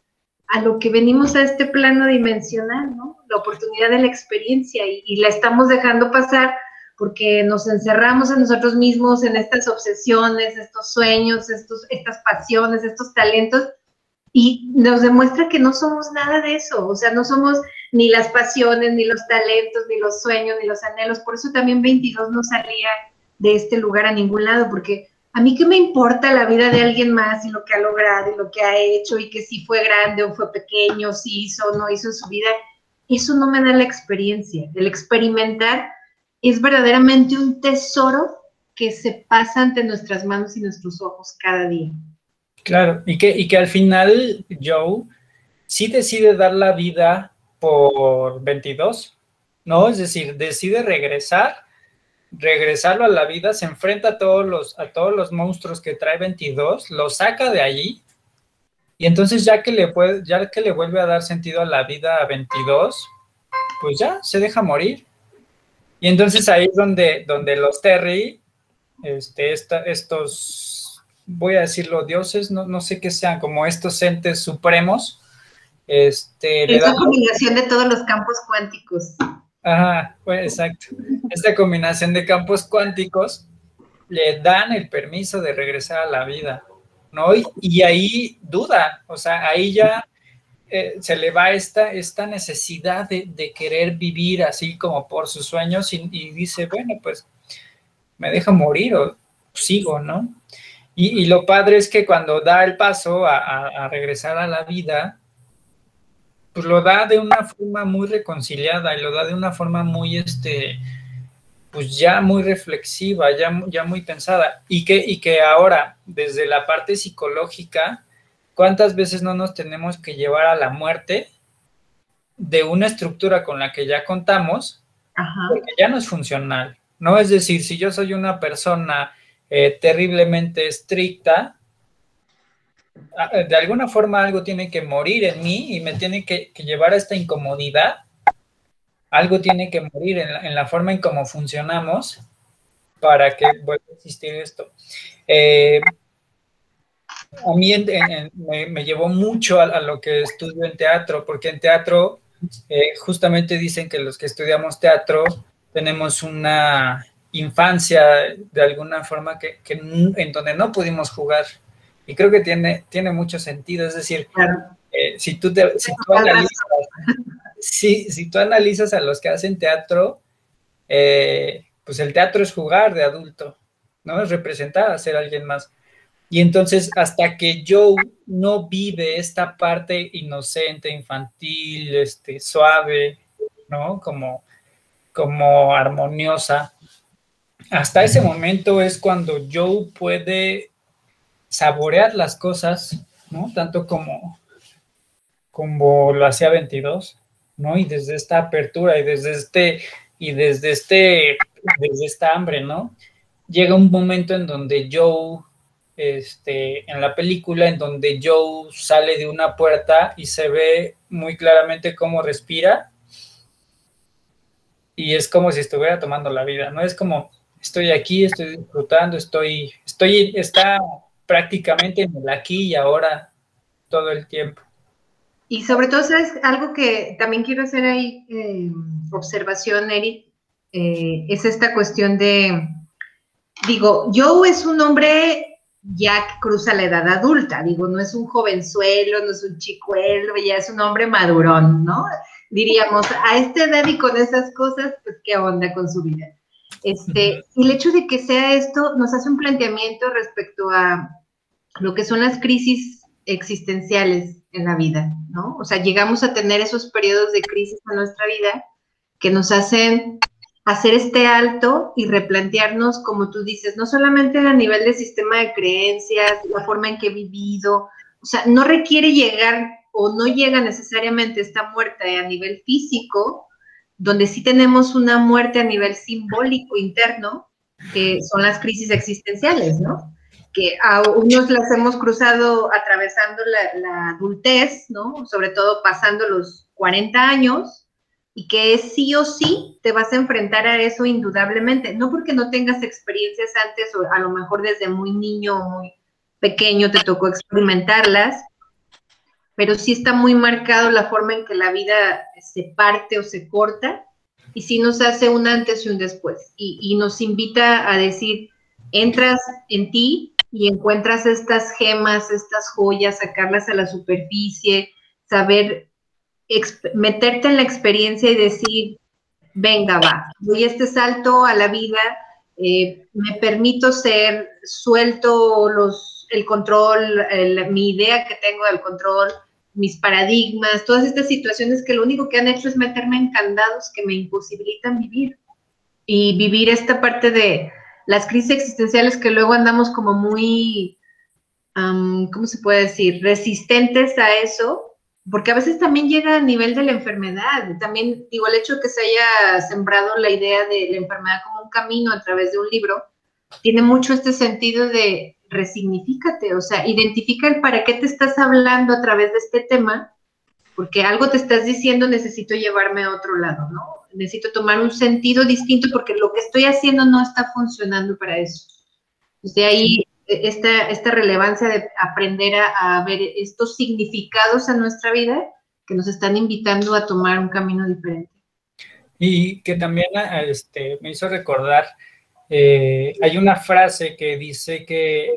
a lo que venimos a este plano dimensional, ¿no? La oportunidad de la experiencia y, la estamos dejando pasar porque nos encerramos en nosotros mismos, en estas obsesiones, estos sueños, estos, estas pasiones, estos talentos, y nos demuestra que no somos nada de eso, o sea, no somos ni las pasiones, ni los talentos, ni los sueños, ni los anhelos, por eso también 22 no salía de este lugar a ningún lado, porque a mí qué me importa la vida de alguien más y lo que ha logrado y lo que ha hecho y que si fue grande o fue pequeño, si hizo o no hizo en su vida, eso no me da la experiencia. El experimentar es verdaderamente un tesoro que se pasa ante nuestras manos y nuestros ojos cada día. Claro, y que, y que al final Joe sí decide dar la vida por 22, ¿no? Es decir, decide regresar regresarlo a la vida, se enfrenta a todos los, a todos los monstruos que trae 22, lo saca de allí, y entonces ya que le puede, ya que le vuelve a dar sentido a la vida a 22, pues ya se deja morir. Y entonces ahí es donde, donde los Terry, este, estos, voy a decirlo, dioses, no, no sé qué sean, como estos entes supremos, este, es la combinación de todos los campos cuánticos. Ajá, pues exacto. Esta combinación de campos cuánticos le dan el permiso de regresar a la vida, ¿no? Y, ahí duda, o sea, ahí ya eh, se le va esta, esta necesidad de, querer vivir así como por sus sueños y, dice, bueno, pues me dejo morir o sigo, ¿no? Y, lo padre es que cuando da el paso a regresar a la vida, pues lo da de una forma muy reconciliada y lo da de una forma muy, este, pues ya muy reflexiva, ya, ya muy pensada. Y que, y que ahora, desde la parte psicológica, ¿cuántas veces no nos tenemos que llevar a la muerte de una estructura con la que ya contamos, porque ya no es funcional? ¿No? Es decir, si yo soy una persona eh, terriblemente estricta, de alguna forma algo tiene que morir en mí y me tiene que, llevar a esta incomodidad. Algo tiene que morir en la, forma en cómo funcionamos para que vuelva a existir esto. Eh, a mí me, llevó mucho a, lo que estudio en teatro, porque en teatro eh, justamente dicen que los que estudiamos teatro tenemos una infancia de alguna forma que, en donde no pudimos jugar. Y creo que tiene, tiene mucho sentido. Es decir, eh, si, tú te, si, tú analizas, si, tú analizas a los que hacen teatro, eh, pues el teatro es jugar de adulto, ¿no? Es representar a ser alguien más. Y entonces, hasta que Joe no vive esta parte inocente, infantil, este, suave, ¿no? Como, como armoniosa, hasta ese momento es cuando Joe puede saborear las cosas, ¿no? Tanto como, como lo hacía 22, ¿no? Y desde esta apertura y desde este, y desde este, desde esta hambre, ¿no? Llega un momento en donde Joe este, en la película en donde Joe sale de una puerta y se ve muy claramente cómo respira y es como si estuviera tomando la vida, ¿no? Es como, estoy aquí, estoy disfrutando, estoy, estoy, está prácticamente en el aquí y ahora todo el tiempo. Y sobre todo, ¿sabes? Algo que también quiero hacer ahí, eh, observación, Eric, eh, es esta cuestión de, digo, Joe es un hombre ya que cruza la edad adulta, digo, no es un jovenzuelo, no es un chicuelo, ya es un hombre madurón, ¿no? Diríamos, a esta edad y con esas cosas, pues qué onda con su vida. Este, y el hecho de que sea esto nos hace un planteamiento respecto a lo que son las crisis existenciales en la vida, ¿no? O sea, llegamos a tener esos periodos de crisis en nuestra vida que nos hacen hacer este alto y replantearnos, como tú dices, no solamente a nivel del sistema de creencias, la forma en que he vivido, o sea, no requiere llegar o no llega necesariamente esta muerte a nivel físico, donde sí tenemos una muerte a nivel simbólico interno, que son las crisis existenciales, ¿no? Que a unos las hemos cruzado atravesando la, la adultez, ¿no? Sobre todo pasando los 40 años, y que sí o sí te vas a enfrentar a eso indudablemente, no porque no tengas experiencias antes o a lo mejor desde muy niño o muy pequeño te tocó experimentarlas, pero sí está muy marcado la forma en que la vida se parte o se corta y sí nos hace un antes y un después y, y nos invita a decir, entras en ti y encuentras estas gemas, estas joyas, sacarlas a la superficie, saber meterte en la experiencia y decir, venga, va, doy este salto a la vida, eh, me permito ser, suelto los, el control, mi idea que tengo del control, mis paradigmas, todas estas situaciones que lo único que han hecho es meterme en candados que me imposibilitan vivir. Y vivir esta parte de las crisis existenciales que luego andamos como muy, ¿cómo se puede decir?, resistentes a eso, porque a veces también llega a nivel de la enfermedad. También, digo, el hecho de que se haya sembrado la idea de la enfermedad como un camino a través de un libro, tiene mucho este sentido de resignifícate, o sea, identifica el para qué te estás hablando a través de este tema, porque algo te estás diciendo, necesito llevarme a otro lado, ¿no? Necesito tomar un sentido distinto porque lo que estoy haciendo no está funcionando para eso. De ahí esta, esta relevancia de aprender a, ver estos significados en nuestra vida que nos están invitando a tomar un camino diferente. Y que también este, me hizo recordar, eh, hay una frase que dice que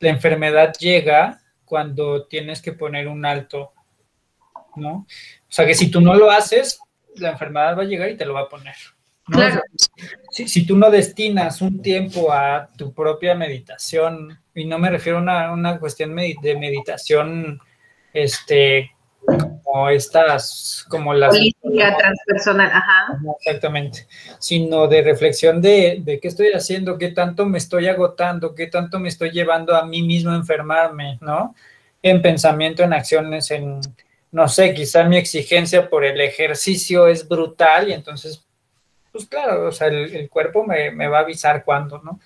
la enfermedad llega cuando tienes que poner un alto, ¿no? O sea que si tú no lo haces, la enfermedad va a llegar y te lo va a poner. Si, tú no destinas un tiempo a tu propia meditación, y no me refiero a una, cuestión de meditación, este, como estas, como las... Política transpersonal, ajá. Exactamente, sino de reflexión de, de qué estoy haciendo, qué tanto me estoy agotando, qué tanto me estoy llevando a mí mismo a enfermarme, ¿no? En pensamiento, en acciones, en, no sé, quizá mi exigencia por el ejercicio es brutal y entonces pues claro, o sea, el, cuerpo me, va a avisar cuándo, ¿no?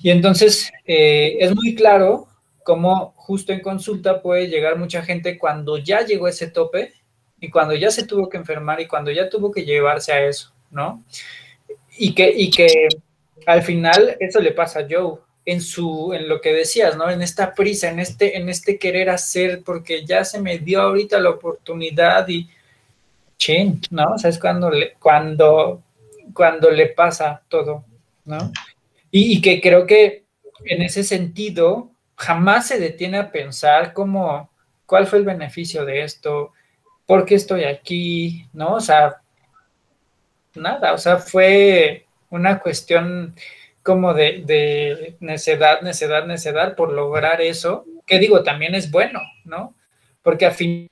Y entonces eh, es muy claro cómo justo en consulta puede llegar mucha gente cuando ya llegó ese tope y cuando ya se tuvo que enfermar y cuando ya tuvo que llevarse a eso, ¿no? Y que, y que al final eso le pasa a Joe en su, en lo que decías, ¿no? En esta prisa, en este, en este querer hacer, porque ya se me dio ahorita la oportunidad y chin, ¿no? O sea, es cuando le, cuando, cuando le pasa todo, ¿no? Y, y que creo que en ese sentido jamás se detiene a pensar cómo, cuál fue el beneficio de esto, por qué estoy aquí, ¿no? O sea, nada, o sea, fue una cuestión como de, de necedad, necedad, necedad por lograr eso, que digo, también es bueno, ¿no? Porque a fin,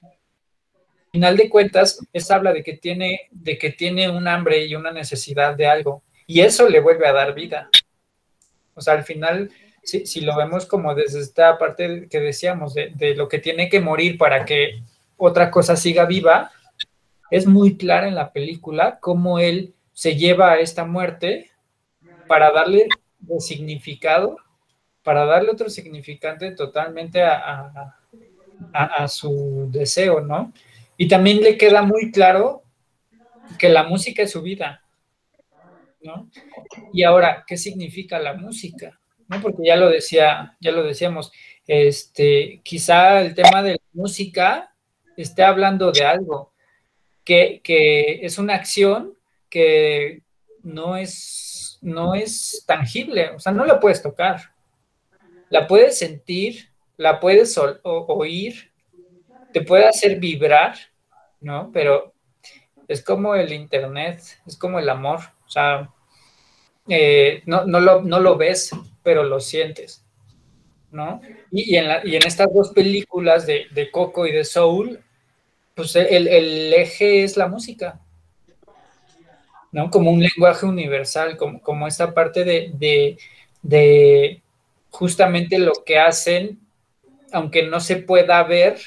final de cuentas, es habla de que tiene, de que tiene un hambre y una necesidad de algo, y eso le vuelve a dar vida. O sea, al final si, lo vemos como desde esta parte que decíamos, de, lo que tiene que morir para que otra cosa siga viva, es muy clara en la película cómo él se lleva a esta muerte para darle significado, para darle otro significante totalmente a, su deseo, ¿no? Y también le queda muy claro que la música es su vida, ¿no? Y ahora, ¿qué significa la música? Porque ya lo decía, ya lo decíamos, este, quizá el tema de la música esté hablando de algo, que, es una acción que no es, no es tangible, o sea, no la puedes tocar, la puedes sentir, la puedes oír, te puede hacer vibrar, ¿no? Pero es como el Internet, es como el amor, o sea, eh, no, no, lo, no lo ves, pero lo sientes, ¿no? Y, en, estas dos películas de, Coco y de Soul, pues el, eje es la música, ¿no? Como un lenguaje universal, como, como esta parte de, de, justamente lo que hacen, aunque no se pueda ver,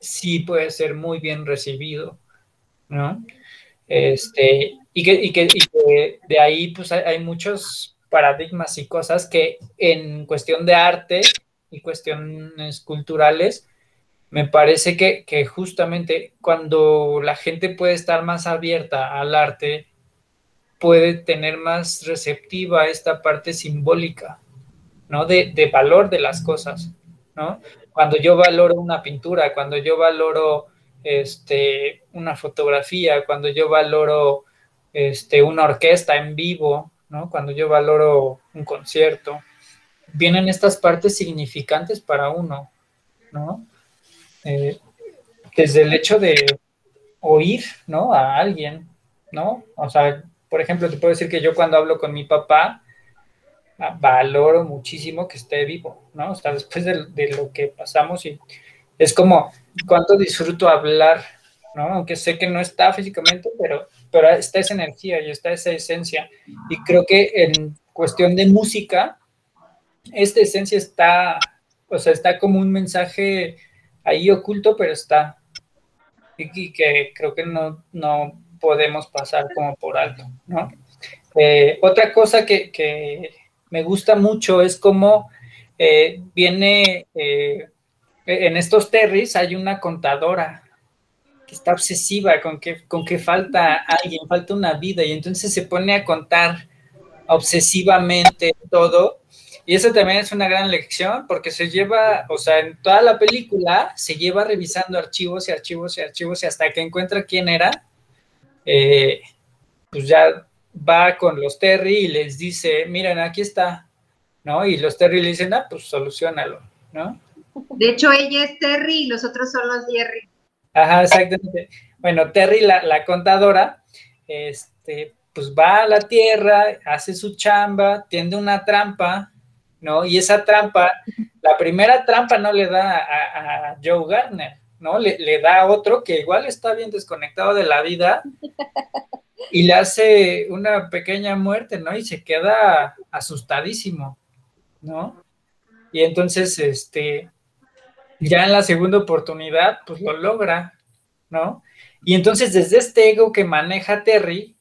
sí puede ser muy bien recibido, ¿no? Este, y que, y que, de ahí pues hay muchos paradigmas y cosas que en cuestión de arte y cuestiones culturales, me parece que, justamente cuando la gente puede estar más abierta al arte, puede tener más receptiva esta parte simbólica, ¿no? De, valor de las cosas, ¿no? Cuando yo valoro una pintura, cuando yo valoro este, una fotografía, cuando yo valoro este, una orquesta en vivo, cuando yo valoro un concierto, vienen estas partes significantes para uno, ¿no? Eh, desde el hecho de oír, ¿no? A alguien, ¿no? O sea, por ejemplo, te puedo decir que yo cuando hablo con mi papá, ah, valoro muchísimo que esté vivo, ¿no? O sea, después de, de lo que pasamos y es como cuánto disfruto hablar, ¿no? Aunque sé que no está físicamente, pero pero está esa energía y está esa esencia. Y creo que en cuestión de música, esta esencia está, o sea, está como un mensaje ahí oculto, pero está. Y, que creo que no, no podemos pasar como por alto, ¿no? Eh, otra cosa que, me gusta mucho es cómo eh, viene eh, en estos terris hay una contadora que está obsesiva con que, con que falta alguien, falta una vida, y entonces se pone a contar obsesivamente todo. Y eso también es una gran lección porque se lleva, o sea, en toda la película se lleva revisando archivos y archivos y archivos y hasta que encuentra quién era, eh, pues ya va con los Terry y les dice, miren, aquí está, ¿no? Y los Terry le dicen, ah, pues solucionalo, ¿no? De hecho, ella es Terry y los otros son los Jerry. Ajá, exactamente. Bueno, Terry, la, contadora, este, pues va a la tierra, hace su chamba, tiende una trampa, ¿no? Y esa trampa, la primera trampa no le da a, Joe Gardner, ¿no? Le, le, da a otro que igual está bien desconectado de la vida y le hace una pequeña muerte, ¿no? Y se queda asustadísimo, ¿no? Y entonces, este, ya en la segunda oportunidad, pues lo logra, ¿no? Y entonces desde este ego que maneja Terry,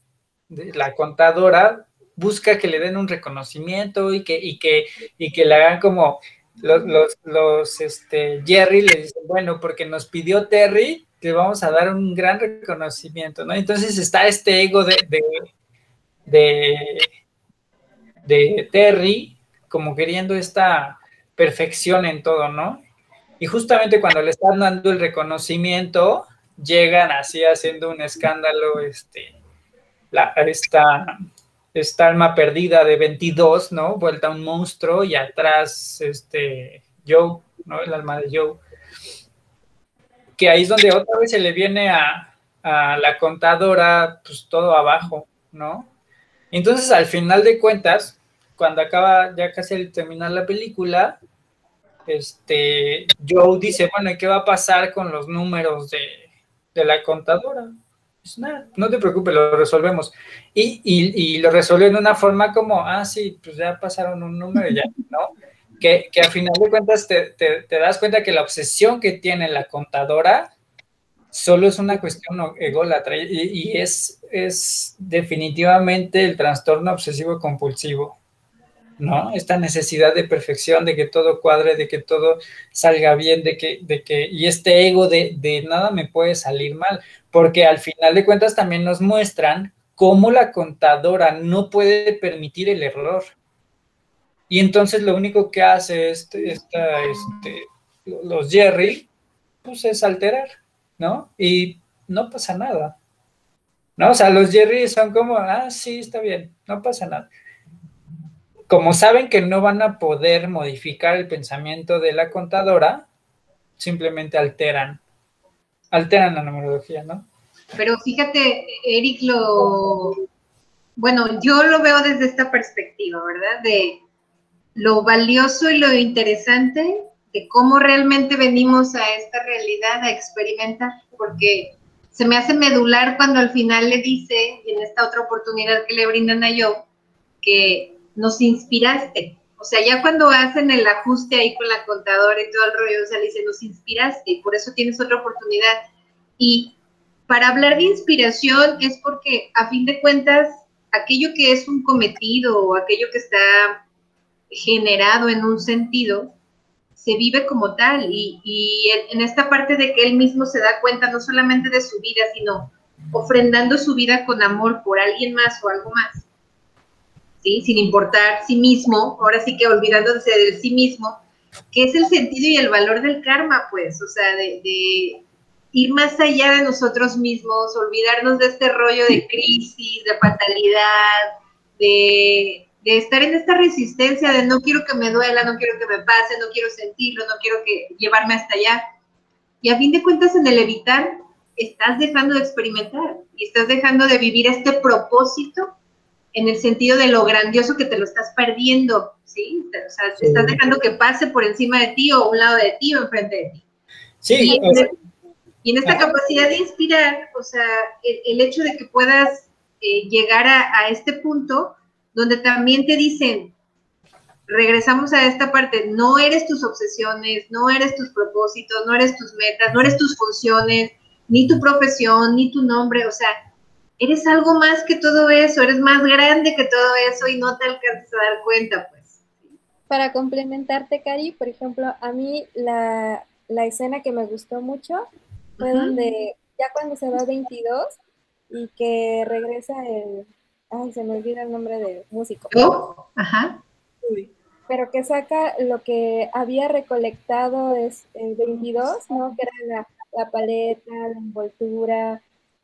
la contadora, busca que le den un reconocimiento y que, y que, y que le hagan como, los, los, este, Jerry le dicen, bueno, porque nos pidió Terry, que vamos a dar un gran reconocimiento, ¿no? Entonces está este ego de, de, de, Terry, como queriendo esta perfección en todo, ¿no? Y justamente cuando le están dando el reconocimiento, llegan así haciendo un escándalo, este, la, esta, esta alma perdida de 22, ¿no? Vuelta a un monstruo y atrás, este, Joe, ¿no? El alma de Joe. Que ahí es donde otra vez se le viene a, la contadora, pues todo abajo, ¿no? Entonces, al final de cuentas, cuando acaba ya casi de terminar la película, este, Joe dice, bueno, ¿y qué va a pasar con los números de, de la contadora? Pues nada, no te preocupes, lo resolvemos. Y, y, lo resolvió en una forma como, ah, sí, pues ya pasaron un número ya, ¿no? Que, que a final de cuentas te, te, das cuenta que la obsesión que tiene la contadora solo es una cuestión ególatra y, y es, es definitivamente el trastorno obsesivo compulsivo. ¿No? Esta necesidad de perfección, de que todo cuadre, de que todo salga bien, de que, de que, y este ego de, de nada me puede salir mal, porque al final de cuentas también nos muestran cómo la contadora no puede permitir el error. Y entonces lo único que hace este, esta, este, los Jerry, pues es alterar, ¿no? Y no pasa nada. ¿No? O sea, los Jerry son como, ah, sí, está bien, no pasa nada como saben que no van a poder modificar el pensamiento de la contadora, simplemente alteran, alteran la numerología, ¿no? Pero fíjate, Eric, lo, bueno, yo lo veo desde esta perspectiva, ¿verdad? De lo valioso y lo interesante de cómo realmente venimos a esta realidad a experimentar, porque se me hace medular cuando al final le dice, en esta otra oportunidad que le brindan a yo, que nos inspiraste. O sea, ya cuando hacen el ajuste ahí con la contadora y todo el rollo, o sea, le dice, nos inspiraste y por eso tienes otra oportunidad. Y para hablar de inspiración es porque a fin de cuentas, aquello que es un cometido o aquello que está generado en un sentido, se vive como tal. Y, y en esta parte de que él mismo se da cuenta no solamente de su vida, sino ofrendando su vida con amor por alguien más o algo más sin importar sí mismo, ahora sí que olvidándose de sí mismo, que es el sentido y el valor del karma, pues, o sea, de, ir más allá de nosotros mismos, olvidarnos de este rollo de crisis, de fatalidad, de, de, estar en esta resistencia de no quiero que me duela, no quiero que me pase, no quiero sentirlo, no quiero que llevarme hasta allá. Y a fin de cuentas, en el evitar, estás dejando de experimentar y estás dejando de vivir este propósito en el sentido de lo grandioso que te lo estás perdiendo, ¿sí? O sea, te estás dejando que pase por encima de ti o un lado de ti o enfrente de ti. Sí. Y en, esta capacidad de inspirar, o sea, el, hecho de que puedas eh, llegar a, este punto donde también te dicen, regresamos a esta parte, no eres tus obsesiones, no eres tus propósitos, no eres tus metas, no eres tus funciones, ni tu profesión, ni tu nombre, o sea, eres algo más que todo eso, eres más grande que todo eso y no te alcanzas a dar cuenta, pues. Para complementarte, Cari, por ejemplo, a mí la, escena que me gustó mucho fue donde ya cuando se va 22 y que regresa el, ay, se me olvida el nombre del músico. ¿Oh? Ajá. Pero que saca lo que había recolectado es el 22, ¿no? Que era la, la paleta, la envoltura,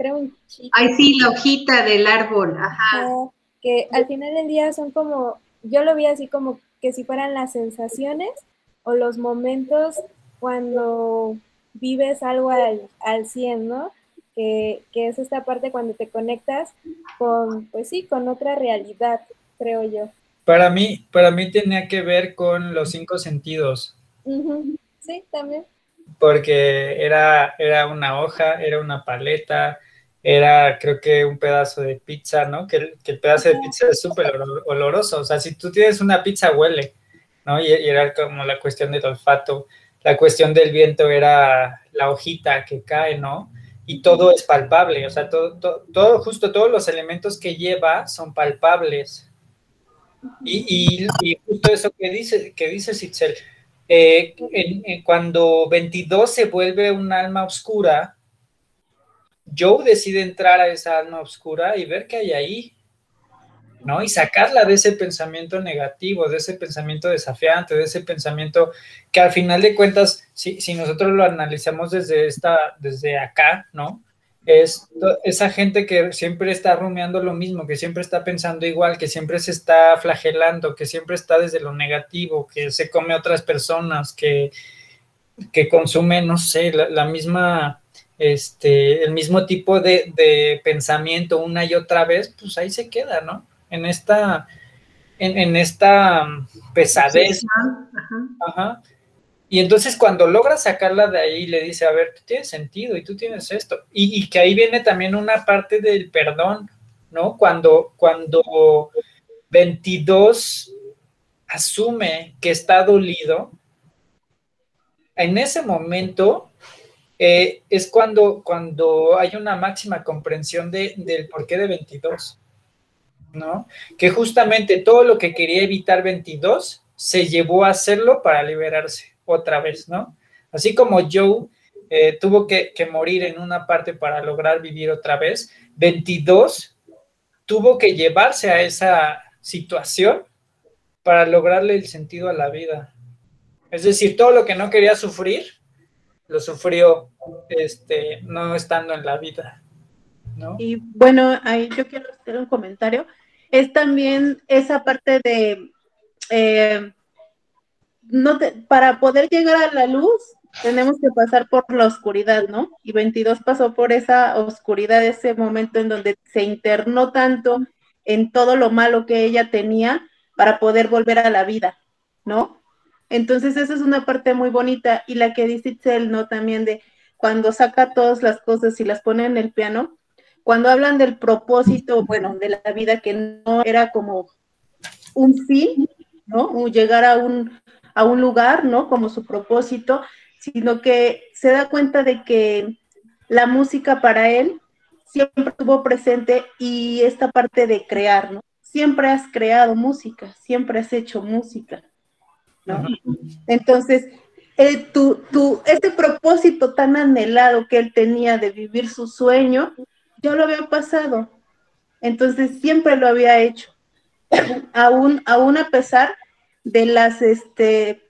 un Ay, sí, la hojita del árbol, ajá. Que al final del día son como, yo lo vi así como que si fueran las sensaciones o los momentos cuando vives algo al, al 100, ¿no? Que, que, es esta parte cuando te conectas con, pues sí, con otra realidad, creo yo. Para mí, para mí tenía que ver con los cinco sentidos. Sí, también. Porque era, era una hoja, era una paleta, era creo que un pedazo de pizza, ¿no? Que, el pedazo de pizza es súper oloroso, o sea, si tú tienes una pizza huele, ¿no? Y, era como la cuestión del olfato, la cuestión del viento era la hojita que cae, ¿no? Y todo es palpable, o sea, todo, todo, justo todos los elementos que lleva son palpables. Y, y, justo eso que dice, que dice Sitzel, eh, cuando 22 se vuelve un alma oscura, Joe decide entrar a esa alma oscura y ver qué hay ahí, ¿no? Y sacarla de ese pensamiento negativo, de ese pensamiento desafiante, de ese pensamiento que al final de cuentas, si, si nosotros lo analizamos desde, esta, desde acá, ¿no? es esa gente que siempre está rumiando lo mismo, que siempre está pensando igual, que siempre se está flagelando, que siempre está desde lo negativo, que se come a otras personas, que, que consume, no sé, la, misma, este, el mismo tipo de, de, pensamiento una y otra vez, pues ahí se queda, ¿no? En esta, en, en esta pesadez. Ajá. Y entonces cuando logra sacarla de ahí, le dice, a ver, tú tienes sentido y tú tienes esto. Y, que ahí viene también una parte del perdón, ¿no? Cuando, cuando 22 asume que está dolido, en ese momento eh, es cuando, cuando hay una máxima comprensión de, del porqué de 22, ¿no? Que justamente todo lo que quería evitar 22 se llevó a hacerlo para liberarse otra vez, ¿no? Así como Joe eh, tuvo que, morir en una parte para lograr vivir otra vez, 22 tuvo que llevarse a esa situación para lograrle el sentido a la vida. Es decir, todo lo que no quería sufrir, lo sufrió este, no estando en la vida. Y bueno, ahí yo quiero hacer un comentario. Es también esa parte de eh, no para poder llegar a la luz tenemos que pasar por la oscuridad, ¿no? Y 22 pasó por esa oscuridad, ese momento en donde se internó tanto en todo lo malo que ella tenía para poder volver a la vida, ¿no? Entonces esa es una parte muy bonita y la que dice Itzel, ¿no? También de cuando saca todas las cosas y las pone en el piano, cuando hablan del propósito, bueno, de la vida que no era como un fin, ¿no? Llegar a un, a un lugar, ¿no? Como su propósito, sino que se da cuenta de que la música para él siempre estuvo presente y esta parte de crear, ¿no? Siempre has creado música, siempre has hecho música, ¿no? Entonces, eh, tu, tu, ese propósito tan anhelado que él tenía de vivir su sueño, ya lo había pasado. Entonces, siempre lo había hecho. aún, aún a pesar de las, este,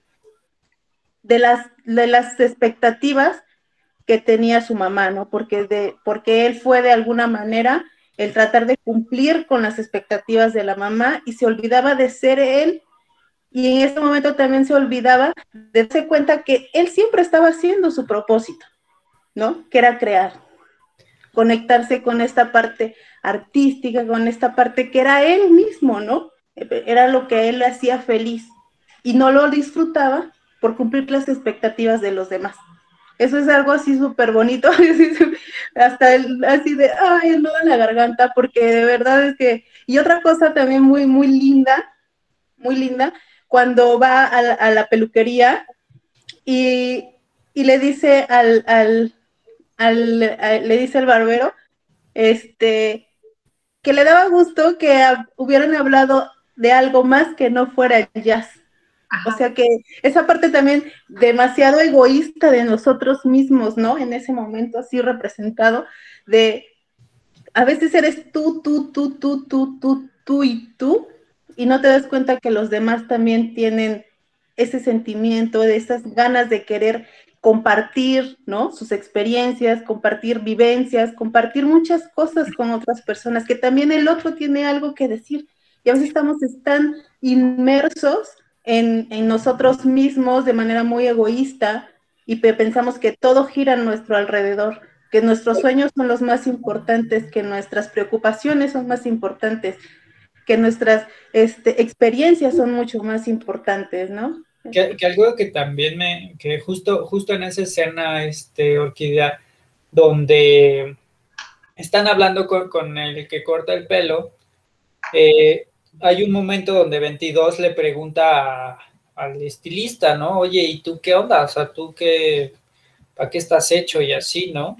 de las, de las expectativas que tenía su mamá, ¿no? Porque, de, porque él fue de alguna manera el tratar de cumplir con las expectativas de la mamá y se olvidaba de ser él y en ese momento también se olvidaba de darse cuenta que él siempre estaba haciendo su propósito, ¿no? Que era crear, conectarse con esta parte artística, con esta parte que era él mismo, ¿no? era lo que él hacía feliz y no lo disfrutaba por cumplir las expectativas de los demás. Eso es algo así súper bonito, hasta el, así de, ay, el nudo en la garganta, porque de verdad es que, y otra cosa también muy, muy linda, muy linda, cuando va a la, peluquería y, le dice al, al, al, le dice al barbero, este, que le daba gusto que hubieran hablado de algo más que no fuera el jazz. O sea que esa parte también demasiado egoísta de nosotros mismos, ¿no? En ese momento así representado, de a veces eres tú, tú, tú, tú, tú, tú, tú y tú, y no te das cuenta que los demás también tienen ese sentimiento, de esas ganas de querer compartir, ¿no? Sus experiencias, compartir vivencias, compartir muchas cosas con otras personas, que también el otro tiene algo que decir y a veces estamos tan inmersos en, nosotros mismos de manera muy egoísta y pensamos que todo gira a nuestro alrededor, que nuestros sueños son los más importantes, que nuestras preocupaciones son más importantes, que nuestras este, experiencias son mucho más importantes, ¿no? Que, algo que también me, que justo, justo en esa escena, este, Orquídea, donde están hablando con, con el que corta el pelo, eh, hay un momento donde 22 le pregunta al estilista, ¿no? Oye, ¿y tú qué onda? O sea, ¿tú qué, para qué estás hecho y así, ¿no?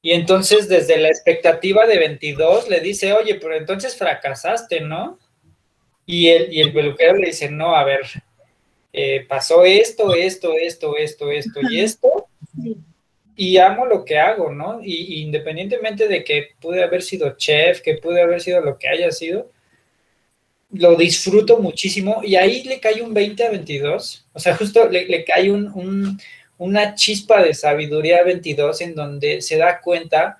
Y entonces desde la expectativa de 22 le dice, oye, pero entonces fracasaste, ¿no? Y el, y el peluquero le dice, no, a ver, eh, pasó esto, esto, esto, esto, esto y esto, y amo lo que hago, ¿no? Y, independientemente de que pude haber sido chef, que pude haber sido lo que haya sido, lo disfruto muchísimo y ahí le cae un 20 a 22, o sea, justo le, cae un, una chispa de sabiduría a 22 en donde se da cuenta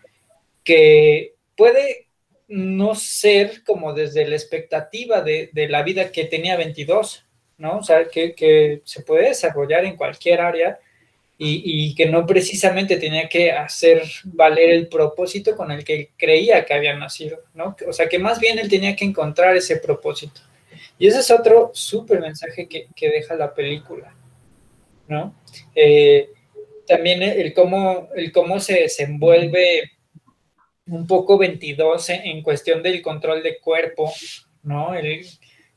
que puede no ser como desde la expectativa de, la vida que tenía 22, ¿no? O sea, que, se puede desarrollar en cualquier área y, que no precisamente tenía que hacer valer el propósito con el que creía que había nacido, ¿no? O sea, que más bien él tenía que encontrar ese propósito. Y ese es otro súper mensaje que, deja la película, ¿no? Eh, también el cómo, el cómo se desenvuelve un poco 22 en, cuestión del control de cuerpo, ¿no? El,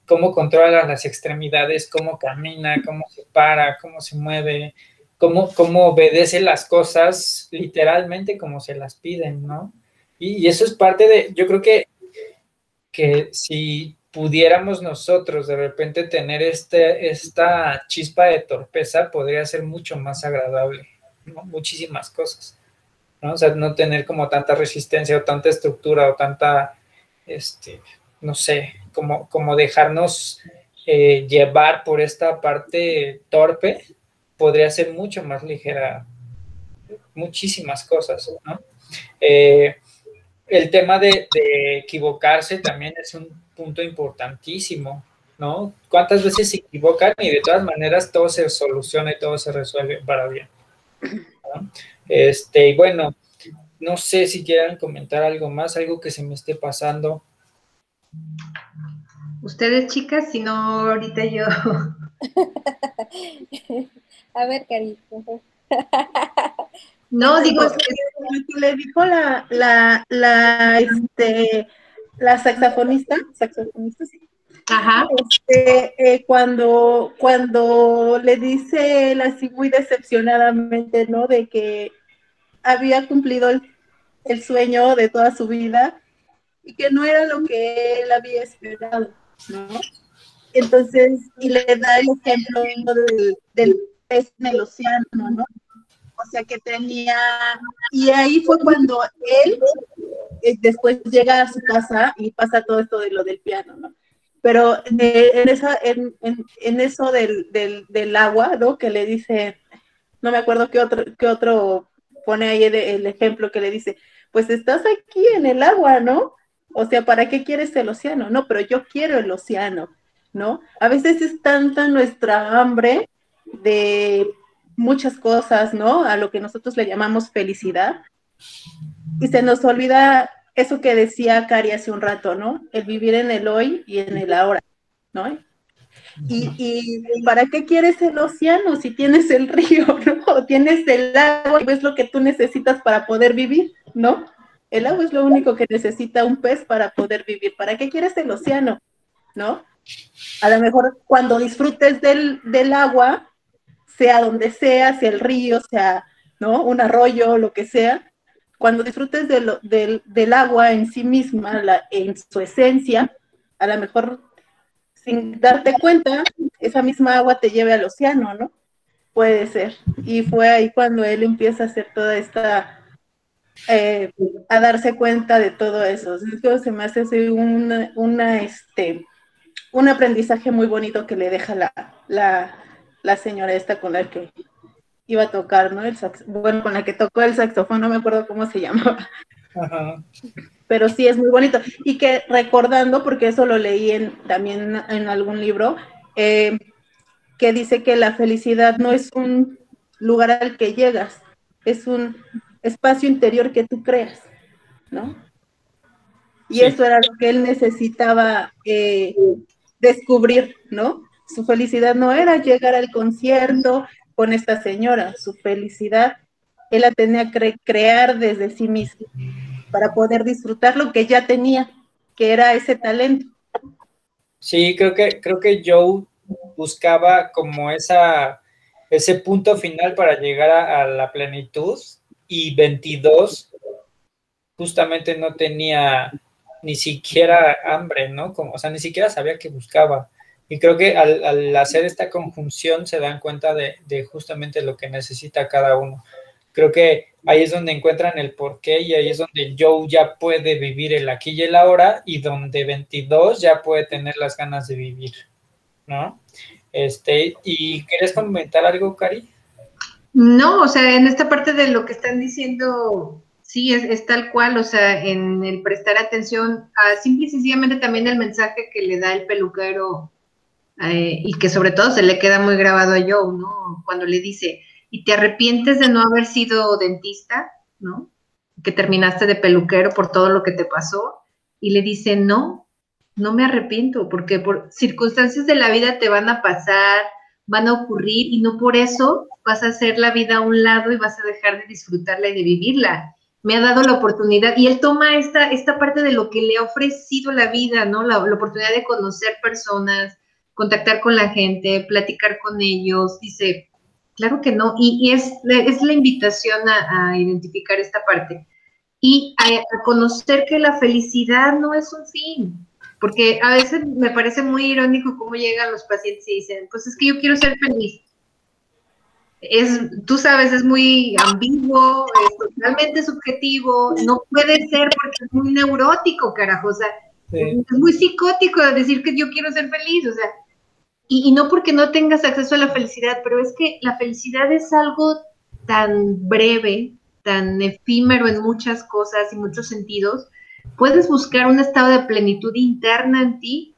cómo controla las extremidades, cómo camina, cómo se para, cómo se mueve, cómo, cómo obedece las cosas literalmente como se las piden, ¿no? Y, eso es parte de, yo creo que, que si pudiéramos nosotros de repente tener este, esta chispa de torpeza, podría ser mucho más agradable. Muchísimas cosas. ¿no? O sea, no tener como tanta resistencia o tanta estructura o tanta, este, no sé, como, como dejarnos eh, llevar por esta parte torpe, podría ser mucho más ligera muchísimas cosas, ¿no? Eh, el tema de, equivocarse también es un punto importantísimo, ¿no? ¿Cuántas veces se equivocan y de todas maneras todo se soluciona y todo se resuelve para bien? Este, y bueno, no sé si quieran comentar algo más, algo que se me esté pasando. Ustedes, chicas, si no, ahorita yo. A ver, carito. No, digo, es que le dijo la, la, la, este, la saxofonista, saxofonista, sí. Ajá. Este, eh, cuando, cuando le dice él así muy decepcionadamente, ¿no? De que había cumplido el, el sueñño de toda su vida y que no era lo que él había esperado, ¿no? Entonces, y le da el ejemplo del, del pez en el océano, ¿no? O sea, que tenía, y ahí fue cuando él después llega a su casa y pasa todo esto de lo del piano, ¿no? Pero eh, en, eso del, agua, ¿no? Que le dice, no me acuerdo qué otro, qué otro pone ahí el, ejemplo que le dice, pues estás aquí en el agua, ¿no? O sea, ¿para qué quieres el océano? No, pero yo quiero el océano, ¿no? A veces es tanta nuestra hambre de muchas cosas, ¿no? A lo que nosotros le llamamos felicidad. Y se nos olvida eso que decía Cari hace un rato, ¿no? El vivir en el hoy y en el ahora, ¿no? Y, para qué quieres el océano si tienes el río, ¿no? tienes el agua y es lo que tú necesitas para poder vivir, ¿no? El agua es lo único que necesita un pez para poder vivir. ¿Para qué quieres el océano? ¿No? A lo mejor cuando disfrutes del, del agua, sea donde sea, sea el río, sea, ¿no? Un arroyo, lo que sea, cuando disfrutes del, del, agua en sí misma, en su esencia, a lo mejor sin darte cuenta, esa misma agua te lleve al océano, ¿no? Puede ser. Y fue ahí cuando él empieza a hacer toda esta, eh, a darse cuenta de todo eso. Entonces, se me hace una, una, este, un aprendizaje muy bonito que le deja la, la, la señora esta con la que iba a tocar, ¿no? El bueno, con la que tocó el saxofón, no me acuerdo cómo se llamaba. Ajá pero sí es muy bonito. Y que recordando, porque eso lo leí en, también en algún libro, eh, que dice que la felicidad no es un lugar al que llegas, es un espacio interior que tú creas, ¿no? Y eso era lo que él necesitaba eh, descubrir, ¿no? Su felicidad no era llegar al concierto con esta señora, su felicidad él la tenía que crear desde sí mismo para poder disfrutar lo que ya tenía, que era ese talento. Sí, creo que, creo que Joe buscaba como esa, ese punto final para llegar a, la plenitud y 22 justamente no tenía ni siquiera hambre, ¿no? Como, o sea, ni siquiera sabía que buscaba. Y creo que al, hacer esta conjunción se dan cuenta de, justamente lo que necesita cada uno. Creo que ahí es donde encuentran el porqué y ahí es donde Joe ya puede vivir el aquí y el ahora y donde 22 ya puede tener las ganas de vivir, ¿no? Este, ¿y quieres comentar algo, Cari? No, o sea, en esta parte de lo que están diciendo, sí, es, tal cual, o sea, en el prestar atención a simple y sencillamente también el mensaje que le da el peluquero eh, y que sobre todo se le queda muy grabado a Joe, ¿no? Cuando le dice, ¿y te arrepientes de no haber sido dentista, ¿no? Que terminaste de peluquero por todo lo que te pasó. Y le dice, no, no me arrepiento, porque por circunstancias de la vida te van a pasar, van a ocurrir y no por eso vas a hacer la vida a un lado y vas a dejar de disfrutarla y de vivirla. Me ha dado la oportunidad y él toma esta, esta parte de lo que le ha ofrecido la vida, ¿no? La, oportunidad de conocer personas, contactar con la gente, platicar con ellos. Dice, claro que no. Y, es, es, la invitación a, identificar esta parte y a conocer que la felicidad no es un fin, porque a veces me parece muy irónico cómo llegan los pacientes y dicen, pues es que yo quiero ser feliz. Es, tú sabes, es muy ambiguo, es totalmente subjetivo, no puede ser porque es muy neurótico, carajo, o sea, es muy psicótico decir que yo quiero ser feliz, o sea, y, y no porque no tengas acceso a la felicidad, pero es que la felicidad es algo tan breve, tan efímero en muchas cosas y muchos sentidos, puedes buscar un estado de plenitud interna en ti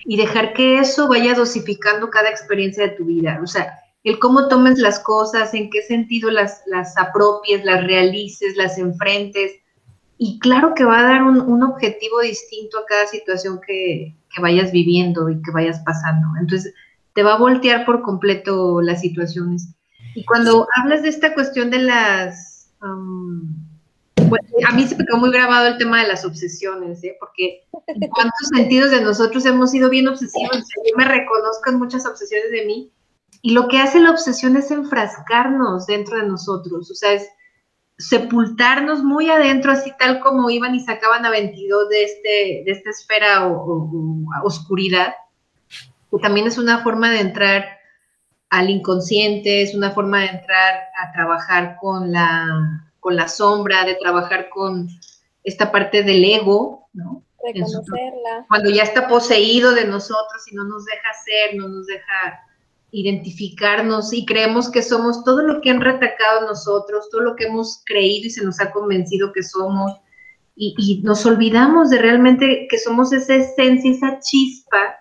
y dejar que eso vaya dosificando cada experiencia de tu vida. O sea, el cómo tomes las cosas, en qué sentido las, las apropies, las realices, las enfrentes. Y claro que va a dar un, objetivo distinto a cada situación que, vayas viviendo y que vayas pasando. Entonces, te va a voltear por completo las situaciones. Y cuando hablas de esta cuestión de las... Pues, a mí se me quedó muy grabado el tema de las obsesiones, ¿eh? porque en cuántos sentidos de nosotros hemos sido bien obsesivos. Yo me reconozco en muchas obsesiones de mí. Y lo que hace la obsesión es enfrascarnos dentro de nosotros, o sea, es sepultarnos muy adentro, así tal como iban y sacaban a 22 de, este, de esta esfera o, oscuridad, que también es una forma de entrar al inconsciente, es una forma de entrar a trabajar con la con la sombra, de trabajar con esta parte del ego, ¿no? Reconocerla. Cuando ya está poseído de nosotros y no nos deja ser, no nos deja identificarnos y creemos que somos todo lo que han retacado nosotros, todo lo que hemos creído y se nos ha convencido que somos, y, nos olvidamos de realmente que somos esa esencia, esa chispa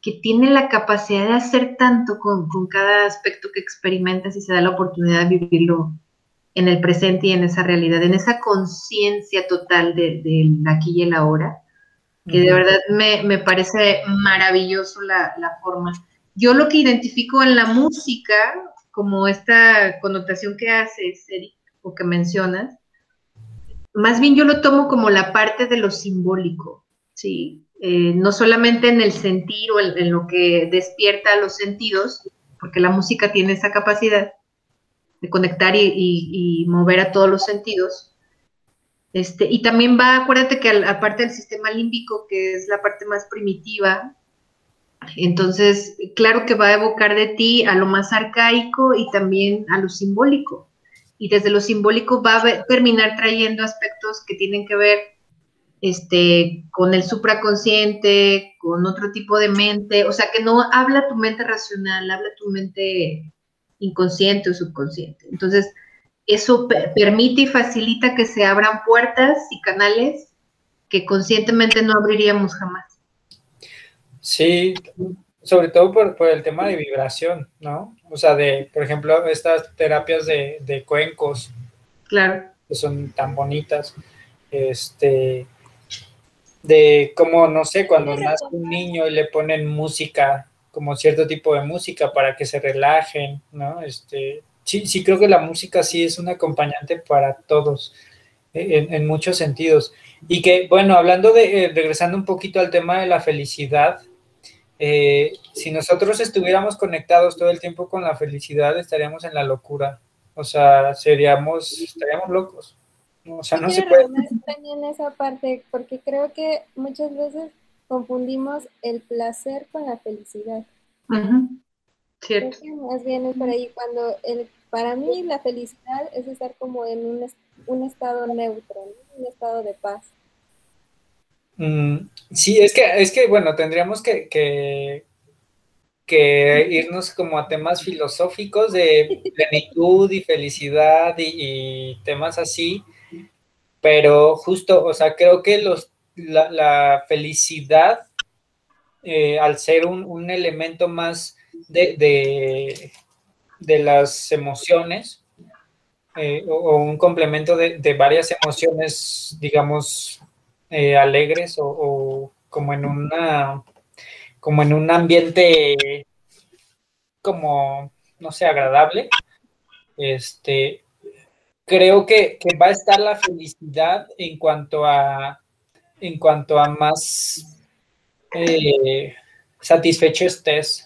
que tiene la capacidad de hacer tanto con, con cada aspecto que experimentas y se da la oportunidad de vivirlo en el presente y en esa realidad, en esa conciencia total del de, aquí y el ahora, que de verdad me, parece maravilloso la, forma. Yo lo que identifico en la música, como esta connotación que haces, Eric, o que mencionas, más bien yo lo tomo como la parte de lo simbólico, ¿sí? Eh, no solamente en el sentir o en, lo que despierta los sentidos, porque la música tiene esa capacidad, de conectar y, mover a todos los sentidos. Este, y también va, acuérdate que aparte del sistema límbico, que es la parte más primitiva, entonces, claro que va a evocar de ti a lo más arcaico y también a lo simbólico. Y desde lo simbólico va a terminar trayendo aspectos que tienen que ver este, con el supraconsciente, con otro tipo de mente, o sea, que no habla tu mente racional, habla tu mente inconsciente o subconsciente. Entonces, eso permite y facilita que se abran puertas y canales que conscientemente no abriríamos jamás. Sí, sobre todo por, el tema de vibración, ¿no? O sea, de, por ejemplo, estas terapias de, cuencos. Claro. Que son tan bonitas. Este, de como, no sé, cuando nace un niño y le ponen música como cierto tipo de música para que se relajen, ¿no? Este, sí, sí creo que la música sí es un acompañante para todos, eh, en, muchos sentidos. Y que, bueno, hablando de, eh, regresando un poquito al tema de la felicidad, eh, si nosotros estuviéramos conectados todo el tiempo con la felicidad, estaríamos en la locura. O sea, seríamos, estaríamos locos. O sea, no se puede. También esa parte, porque creo que muchas veces confundimos el placer con la felicidad. Cierto. más bien es por ahí cuando el, para mí la felicidad es estar como en un, un estado neutro, un estado de paz. Mm, sí, es que, es que bueno, tendríamos que, que, irnos como a temas filosóficos de plenitud y felicidad y, temas así, pero justo, o sea, creo que los, la, felicidad, eh, al ser un, elemento más de, de, las emociones, eh, o, un complemento de, de varias emociones, digamos, eh, alegres o, como en una como en un ambiente como no sé agradable este creo que, va a estar la felicidad en cuanto a en cuanto a más eh, satisfecho estés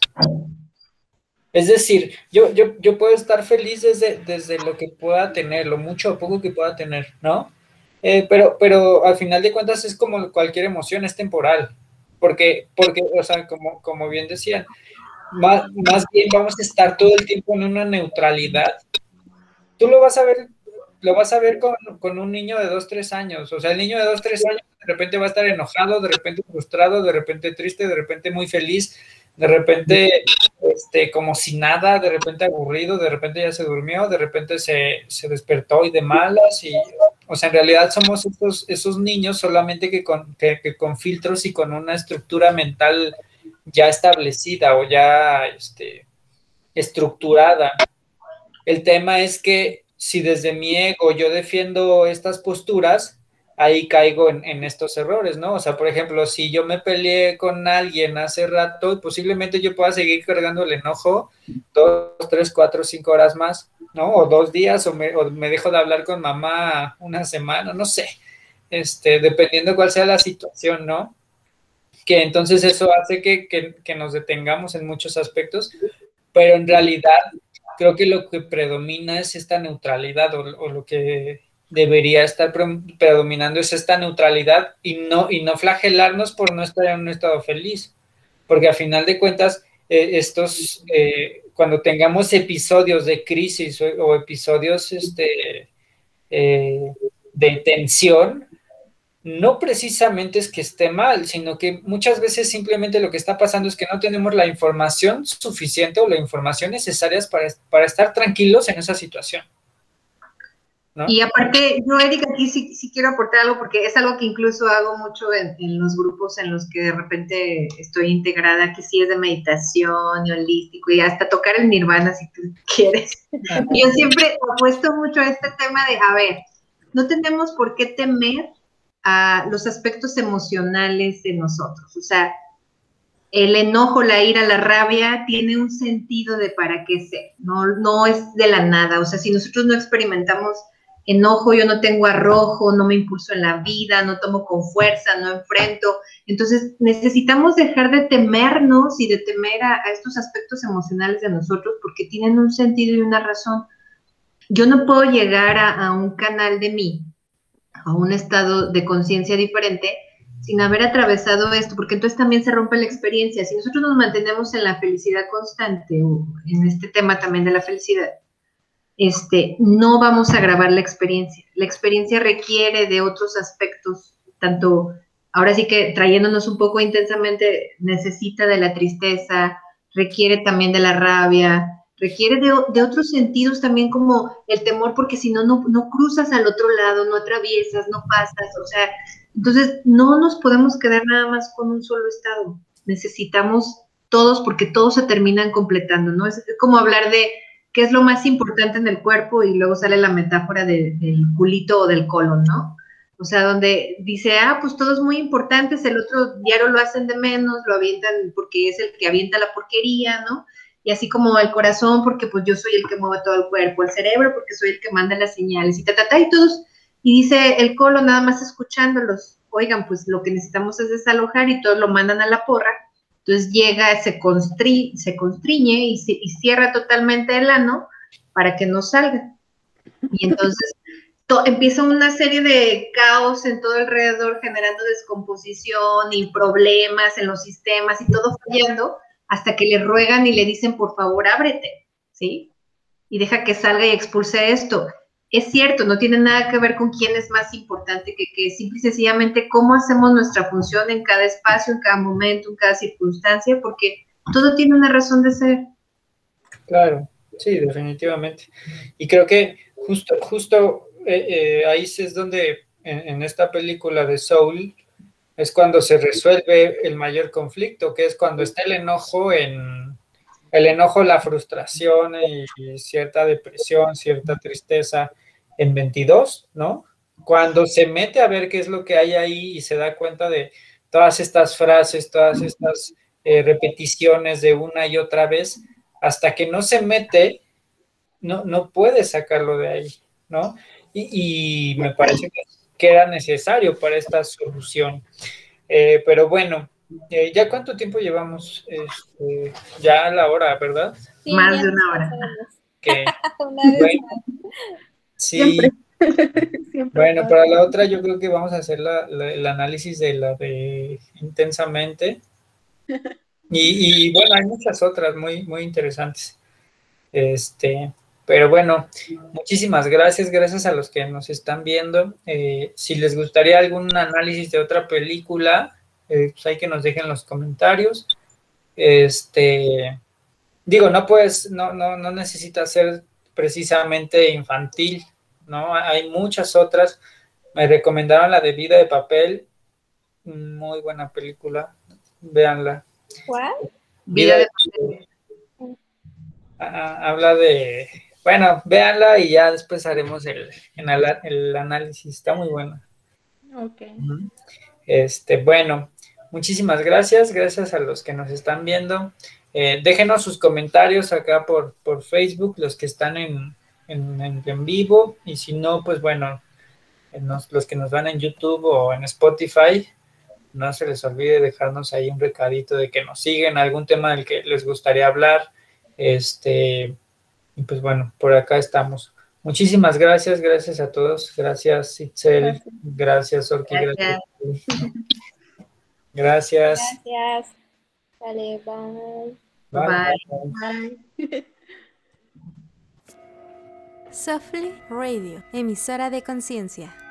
es decir, yo, yo, yo, puedo estar feliz desde, desde lo que pueda tener, lo mucho o poco que pueda tener, ¿no? Eh, pero, pero al final de cuentas es como cualquier emoción, es temporal. Porque, porque o sea, como, como bien decían, más, más bien vamos a estar todo el tiempo en una neutralidad. Tú lo vas a ver, lo vas a ver con, con un niño de dos, tres años. O sea, el niño de dos, tres años de repente va a estar enojado, de repente frustrado, de repente triste, de repente muy feliz, de repente este, como si nada, de repente aburrido, de repente ya se durmió, de repente se, se despertó y de malas y o sea, en realidad somos esos, esos niños solamente que con, que, con filtros y con una estructura mental ya establecida o ya este, estructurada. El tema es que si desde mi ego yo defiendo estas posturas, ahí caigo en, estos errores, ¿no? O sea, por ejemplo, si yo me peleé con alguien hace rato, posiblemente yo pueda seguir cargando el enojo dos, tres, cuatro, cinco horas más, ¿no? O dos días, o me, dejo de hablar con mamá una semana, no sé, este, dependiendo cuál sea la situación, ¿no? Que entonces eso hace que, nos detengamos en muchos aspectos, pero en realidad creo que lo que predomina es esta neutralidad o lo que debería estar predominando es esta neutralidad y no, y no flagelarnos por no estar en un estado feliz. Porque a final de cuentas, eh, estos, eh, cuando tengamos episodios de crisis o, episodios este, eh, de tensión, no precisamente es que esté mal, sino que muchas veces simplemente lo que está pasando es que no tenemos la información suficiente o la información necesaria para, para estar tranquilos en esa situación. Y aparte, yo, Erika, aquí sí, quiero aportar algo porque es algo que incluso hago mucho en, los grupos en los que de repente estoy integrada, que sí es de meditación y holístico y hasta tocar el nirvana si tú quieres. yo siempre apuesto mucho a este tema de, a ver, no tenemos por qué temer a los aspectos emocionales de nosotros. O sea, el enojo, la ira, la rabia tiene un sentido de para qué ser, no, no es de la nada. O sea, si nosotros no experimentamos enojo, yo no tengo arrojo, no me impulso en la vida, no tomo con fuerza, no enfrento. Entonces necesitamos dejar de temernos y de temer a, estos aspectos emocionales de nosotros porque tienen un sentido y una razón. Yo no puedo llegar a, a un canal de mí, a un estado de conciencia diferente, sin haber atravesado esto, porque entonces también se rompe la experiencia. Si nosotros nos mantenemos en la felicidad constante, o en este tema también de la felicidad, este, no vamos a grabar la experiencia. La experiencia requiere de otros aspectos, tanto, ahora sí que trayéndonos un poco intensamente, necesita de la tristeza, requiere también de la rabia, requiere de, otros sentidos también como el temor, porque si no, no cruzas al otro lado, no atraviesas, no pasas, o sea, entonces no nos podemos quedar nada más con un solo estado. Necesitamos todos porque todos se terminan completando, ¿no? Es como hablar de qué es lo más importante en el cuerpo y luego sale la metáfora del culito o del colon, ¿no? O sea, donde dice, ah, pues todo es muy importante, el otro diario lo hacen de menos, lo avientan porque es el que avienta la porquería, ¿no? Y así como el corazón, porque pues yo soy el que mueve todo el cuerpo, el cerebro, porque soy el que manda las señales, y ta, ta, ta, y todos, y dice el colon nada más escuchándolos, oigan, pues lo que necesitamos es desalojar y todos lo mandan a la porra, entonces llega, se, se constriñe y, y cierra totalmente el ano para que no salga. Y entonces empieza una serie de caos en todo alrededor, generando descomposición y problemas en los sistemas y todo fallando, hasta que le ruegan y le dicen, por favor, ábrete, ¿sí? Y deja que salga y expulse esto. Es cierto, no tiene nada que ver con quién es más importante que que simple y sencillamente cómo hacemos nuestra función en cada espacio, en cada momento, en cada circunstancia, porque todo tiene una razón de ser. Claro, sí, definitivamente. Y creo que justo, justo eh, eh, ahí es donde en, esta película de Soul es cuando se resuelve el mayor conflicto, que es cuando está el enojo en el enojo, la frustración y, cierta depresión, cierta tristeza en 22, ¿no? Cuando se mete a ver qué es lo que hay ahí y se da cuenta de todas estas frases, todas estas eh, repeticiones de una y otra vez, hasta que no se mete, no, no puede sacarlo de ahí, ¿no? y, me parece que era necesario para esta solución. Eh, pero bueno, eh, ¿ya cuánto tiempo llevamos? Este, ya a la hora, ¿verdad? Más de una hora. sí. Bueno, para la otra yo creo que vamos a hacer el análisis de la de intensamente. Y, y, bueno, hay muchas otras muy, muy interesantes. Este, pero bueno, muchísimas gracias, gracias a los que nos están viendo. Eh, si les gustaría algún análisis de otra película, eh, pues hay que nos dejen los comentarios. Este, digo, no puedes, no, no, no necesita ser precisamente infantil, ¿no? Hay muchas otras. Me recomendaron la de Vida de Papel, muy buena película, véanla. ¿Cuál? Vida de Papel. habla de bueno, véanla y ya después haremos el, el análisis. Está muy buena. Ok. Este, bueno, muchísimas gracias. Gracias a los que nos están viendo. Eh, déjenos sus comentarios acá por, por Facebook, los que están en, en, vivo. Y si no, pues bueno, los que nos van en YouTube o en Spotify, no se les olvide dejarnos ahí un recadito de que nos siguen, algún tema del que les gustaría hablar. Este, y pues bueno, por acá estamos. Muchísimas gracias, gracias a todos. Gracias, Itzel. Gracias, Orki. Gracias. Gracias. Gracias. Dale, bye. Bye. bye. Softly Radio, emisora de conciencia.